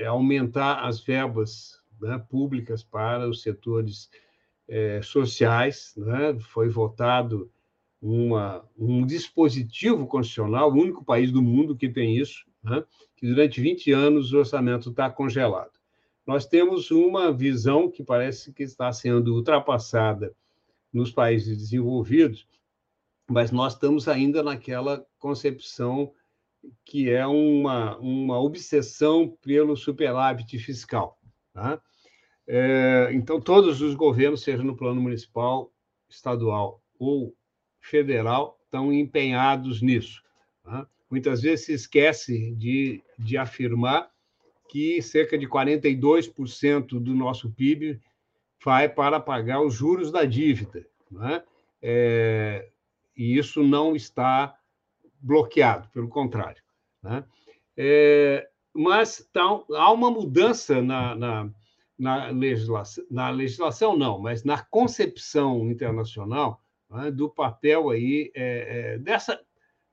aumentar as verbas né, públicas para os setores sociais. Né? Foi votado uma, um dispositivo constitucional, o único país do mundo que tem isso, né? que durante 20 anos o orçamento está congelado. Nós temos uma visão que parece que está sendo ultrapassada nos países desenvolvidos, mas nós estamos ainda naquela concepção que é uma, uma obsessão pelo superávit fiscal. Tá? É, então, todos os governos, seja no plano municipal, estadual ou federal estão empenhados nisso. Tá? Muitas vezes se esquece de, de afirmar que cerca de 42% do nosso PIB vai para pagar os juros da dívida. Né? É, e isso não está bloqueado, pelo contrário. Né? É, mas tá, há uma mudança na, na, na, legislação, na legislação, não, mas na concepção internacional né, do papel aí é, é, dessa,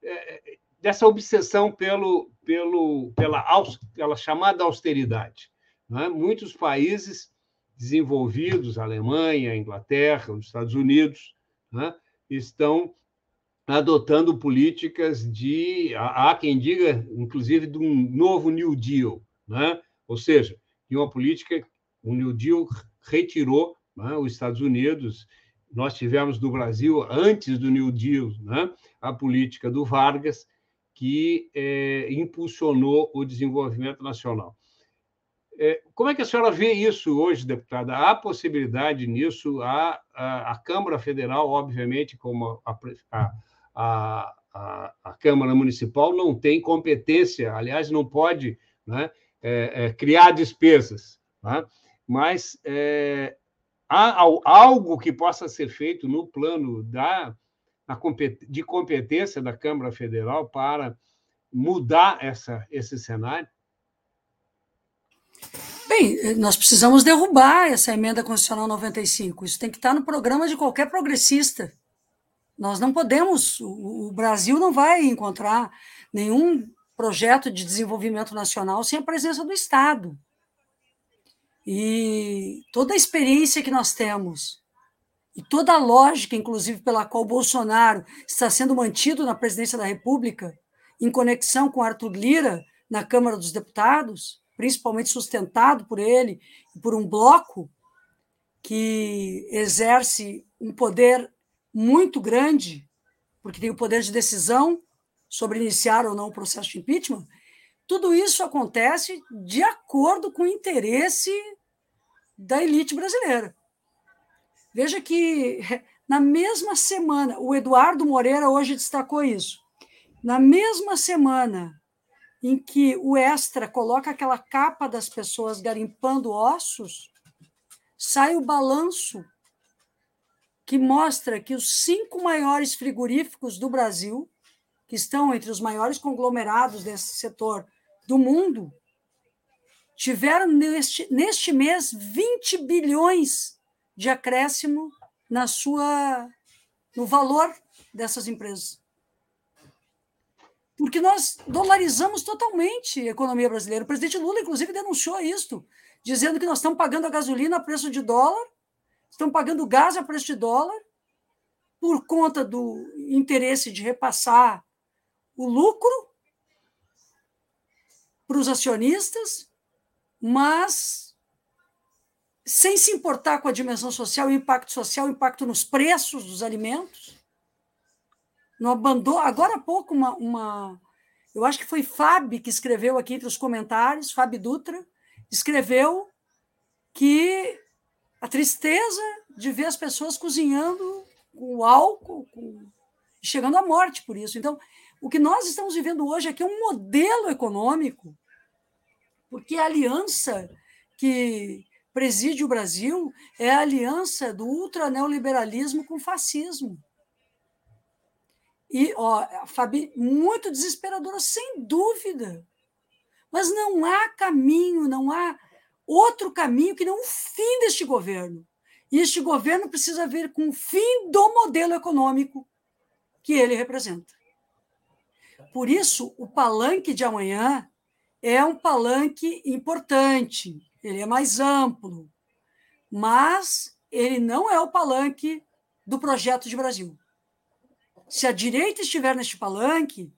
é, dessa obsessão pelo, pelo, pela, pela chamada austeridade. Né? Muitos países desenvolvidos, Alemanha, Inglaterra, os Estados Unidos, né, estão adotando políticas de, há quem diga, inclusive, de um novo New Deal, né? ou seja, de uma política, o New Deal retirou né, os Estados Unidos nós tivemos no Brasil, antes do New Deal, né, a política do Vargas, que é, impulsionou o desenvolvimento nacional. É, como é que a senhora vê isso hoje, deputada? Há possibilidade nisso? Há, a, a Câmara Federal, obviamente, como a, a, a, a, Câmara Municipal, não tem competência, aliás, não pode né, é, é criar despesas. Né? Mas é, há algo que possa ser feito no plano da, de competência da Câmara Federal para mudar essa, esse cenário? Bem, nós precisamos derrubar essa emenda constitucional 95. Isso tem que estar no programa de qualquer progressista. Nós não podemos, o Brasil não vai encontrar nenhum projeto de desenvolvimento nacional sem a presença do Estado. E toda a experiência que nós temos, e toda a lógica, inclusive, pela qual Bolsonaro está sendo mantido na presidência da República, em conexão com Arthur Lira na Câmara dos Deputados, principalmente sustentado por ele e por um bloco que exerce um poder muito grande, porque tem o poder de decisão sobre iniciar ou não o processo de impeachment, tudo isso acontece de acordo com o interesse da elite brasileira. Veja que na mesma semana, o Eduardo Moreira hoje destacou isso. Na mesma semana em que o Extra coloca aquela capa das pessoas garimpando ossos, sai o balanço que mostra que os cinco maiores frigoríficos do Brasil, que estão entre os maiores conglomerados desse setor do mundo, tiveram neste, neste mês 20 bilhões de acréscimo na sua no valor dessas empresas porque nós dolarizamos totalmente a economia brasileira. O presidente Lula, inclusive, denunciou isso, dizendo que nós estamos pagando a gasolina a preço de dólar, estamos pagando gás a preço de dólar, por conta do interesse de repassar o lucro para os acionistas, mas sem se importar com a dimensão social, o impacto social, o impacto nos preços dos alimentos no abandono. Agora há pouco, uma, uma. Eu acho que foi Fábio que escreveu aqui entre os comentários, Fábio Dutra, escreveu que a tristeza de ver as pessoas cozinhando com álcool, com, chegando à morte por isso. Então, o que nós estamos vivendo hoje aqui é um modelo econômico, porque a aliança que preside o Brasil é a aliança do ultraneoliberalismo com o fascismo. E, ó, Fabi, muito desesperadora, sem dúvida. Mas não há caminho, não há outro caminho que não o fim deste governo. E este governo precisa ver com o fim do modelo econômico que ele representa. Por isso, o palanque de amanhã é um palanque importante, ele é mais amplo, mas ele não é o palanque do projeto de Brasil se a direita estiver neste palanque,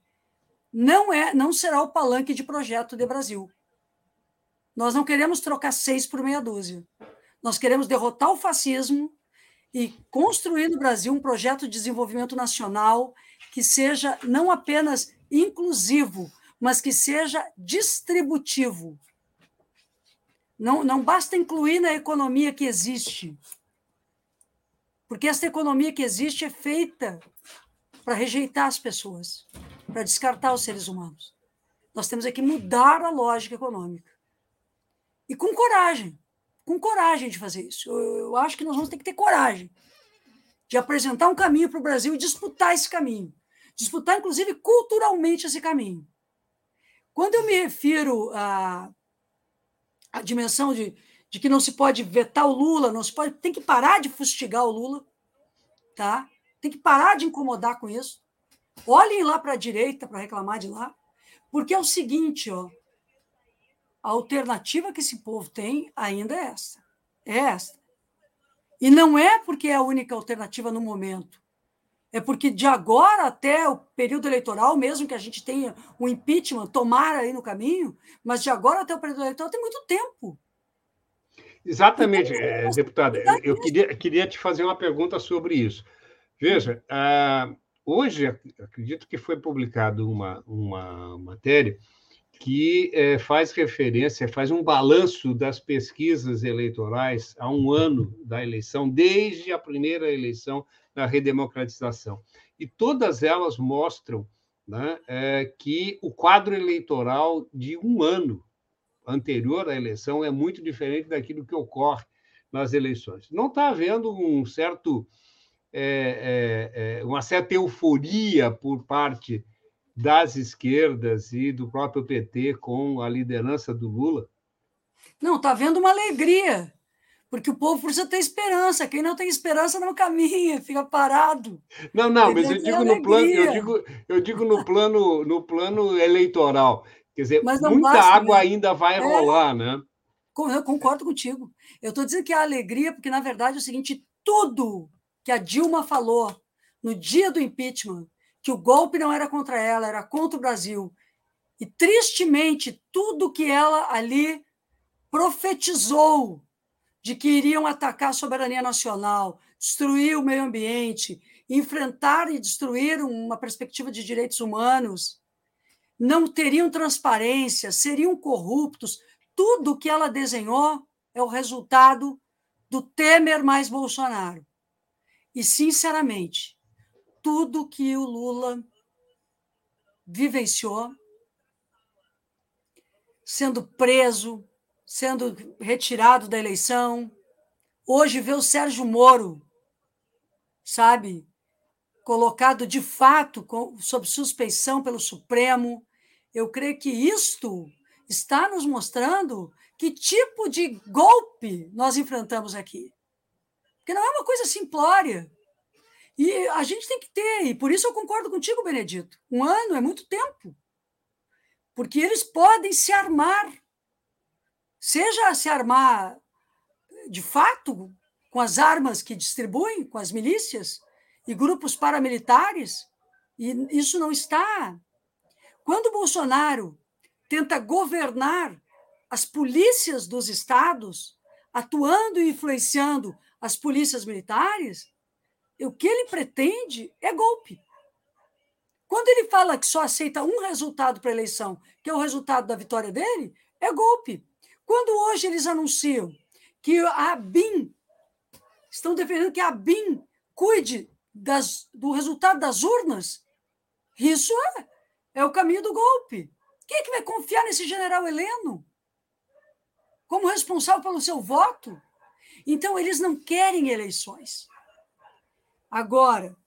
não é, não será o palanque de projeto de Brasil. Nós não queremos trocar seis por meia dúzia. Nós queremos derrotar o fascismo e construir no Brasil um projeto de desenvolvimento nacional que seja não apenas inclusivo, mas que seja distributivo. Não, não basta incluir na economia que existe, porque essa economia que existe é feita para rejeitar as pessoas, para descartar os seres humanos. Nós temos que mudar a lógica econômica. E com coragem, com coragem de fazer isso. Eu, eu acho que nós vamos ter que ter coragem de apresentar um caminho para o Brasil e disputar esse caminho. Disputar, inclusive, culturalmente esse caminho. Quando eu me refiro à, à dimensão de, de que não se pode vetar o Lula, não se pode, tem que parar de fustigar o Lula, tá? Tem que parar de incomodar com isso. Olhem lá para a direita para reclamar de lá. Porque é o seguinte, ó, a alternativa que esse povo tem ainda é essa. É essa. E não é porque é a única alternativa no momento. É porque de agora até o período eleitoral, mesmo que a gente tenha o um impeachment, tomar aí no caminho, mas de agora até o período eleitoral tem muito tempo. Exatamente, então, deputada. Eu queria, queria te fazer uma pergunta sobre isso. Veja, uh, hoje acredito que foi publicado uma, uma matéria que é, faz referência, faz um balanço das pesquisas eleitorais há um ano da eleição, desde a primeira eleição da redemocratização. E todas elas mostram né, é, que o quadro eleitoral de um ano anterior à eleição é muito diferente daquilo que ocorre nas eleições. Não está havendo um certo, é, uma certa euforia por parte das esquerdas e do próprio PT com a liderança do Lula? Não, está havendo uma alegria, porque o povo precisa ter esperança. Quem não tem esperança não caminha, fica parado. Não, não, mas eu digo no plano, eu digo, eu digo no plano, no plano eleitoral. Quer dizer, muita basta, água né? ainda vai é, rolar, né? Eu concordo contigo. Eu estou dizendo que é alegria, porque, na verdade, é o seguinte: tudo que a Dilma falou no dia do impeachment, que o golpe não era contra ela, era contra o Brasil. E, tristemente, tudo que ela ali profetizou de que iriam atacar a soberania nacional, destruir o meio ambiente, enfrentar e destruir uma perspectiva de direitos humanos, não teriam transparência, seriam corruptos. Tudo que ela desenhou é o resultado do Temer mais Bolsonaro. E, sinceramente, tudo que o Lula vivenciou, sendo preso, sendo retirado da eleição. Hoje vê o Sérgio Moro, sabe, colocado de fato sob suspeição pelo Supremo. Eu creio que isto está nos mostrando que tipo de golpe nós enfrentamos aqui. Porque não é uma coisa simplória. E a gente tem que ter, e por isso eu concordo contigo, Benedito. Um ano é muito tempo. Porque eles podem se armar, seja se armar de fato com as armas que distribuem, com as milícias e grupos paramilitares, e isso não está. Quando Bolsonaro tenta governar as polícias dos estados, atuando e influenciando as polícias militares, o que ele pretende é golpe. Quando ele fala que só aceita um resultado para a eleição, que é o resultado da vitória dele, é golpe. Quando hoje eles anunciam que a BIM, estão defendendo que a BIM cuide das, do resultado das urnas, isso é, é o caminho do golpe. Quem é que vai confiar nesse general Heleno? Como responsável pelo seu voto? Então, eles não querem eleições. Agora,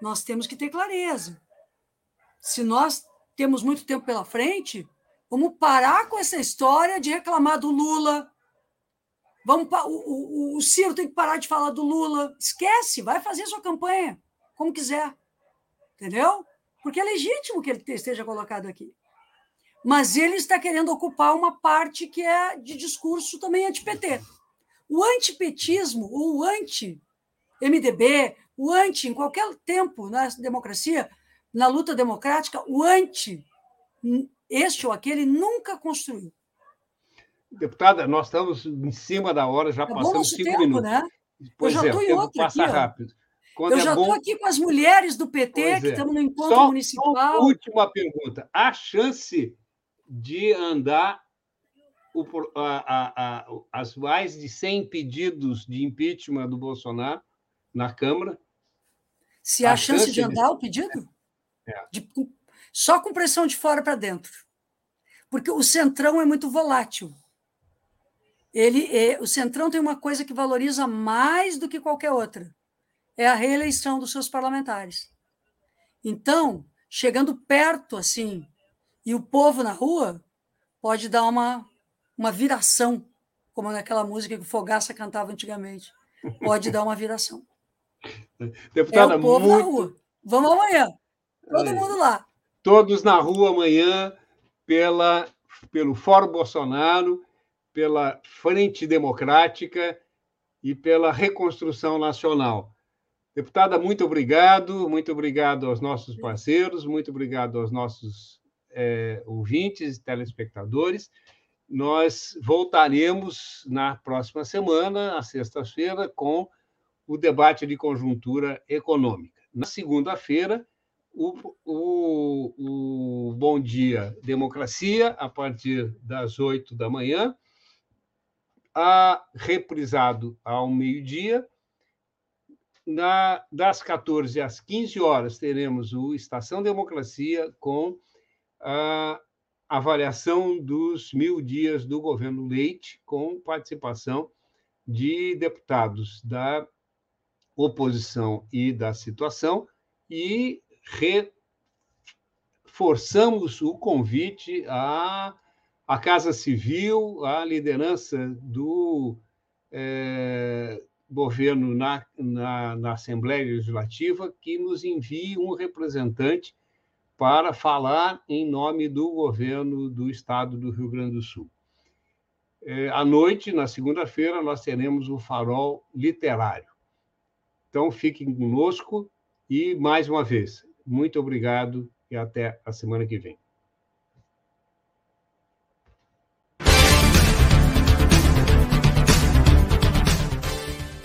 nós temos que ter clareza. Se nós temos muito tempo pela frente, vamos parar com essa história de reclamar do Lula. Vamos, o, o, o Ciro tem que parar de falar do Lula. Esquece, vai fazer sua campanha como quiser. Entendeu? Porque é legítimo que ele esteja colocado aqui. Mas ele está querendo ocupar uma parte que é de discurso também anti-PT. O antipetismo, ou o anti-MDB, o anti, em qualquer tempo na democracia, na luta democrática, o anti, este ou aquele, nunca construiu. Deputada, nós estamos em cima da hora, já Acabou passamos cinco tempo, minutos. Né? Pois Eu já estou é, em outra passa aqui, rápido. Quando Eu é já estou bom... aqui com as mulheres do PT, pois que é. estamos no encontro só, municipal. Só última pergunta. Há chance de andar o, a, a, a, as mais de 100 pedidos de impeachment do Bolsonaro na Câmara? Se há chance, chance de andar o pedido? É. De, só com pressão de fora para dentro. Porque o Centrão é muito volátil. Ele é, o Centrão tem uma coisa que valoriza mais do que qualquer outra. É a reeleição dos seus parlamentares. Então, chegando perto assim, e o povo na rua pode dar uma, uma viração, como naquela música que o Fogaça cantava antigamente. Pode dar uma viração. Deputada, é o povo muito... na rua. Vamos amanhã. Todo mundo lá. Todos na rua amanhã pela, pelo Fórum Bolsonaro, pela Frente Democrática e pela Reconstrução Nacional. Deputada, muito obrigado, muito obrigado aos nossos parceiros, muito obrigado aos nossos é, ouvintes e telespectadores. Nós voltaremos na próxima semana, à sexta-feira, com o debate de conjuntura econômica. Na segunda-feira, o, o, o, Bom Dia Democracia, a partir das oito da manhã, a, reprisado ao meio-dia. das 14 às 15 horas, teremos o Estação Democracia com a avaliação dos mil dias do governo Leite, com participação de deputados da oposição e da situação e reforçamos o convite à, à Casa Civil, à liderança do é, governo na, na, na Assembleia Legislativa, que nos envie um representante para falar em nome do governo do estado do Rio Grande do Sul. É, à noite, na segunda-feira, nós teremos o farol literário. Então, fiquem conosco e, mais uma vez, muito obrigado e até a semana que vem.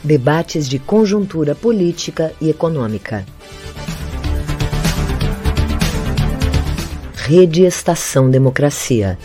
Debates de conjuntura política e econômica. Rede Estação Democracia.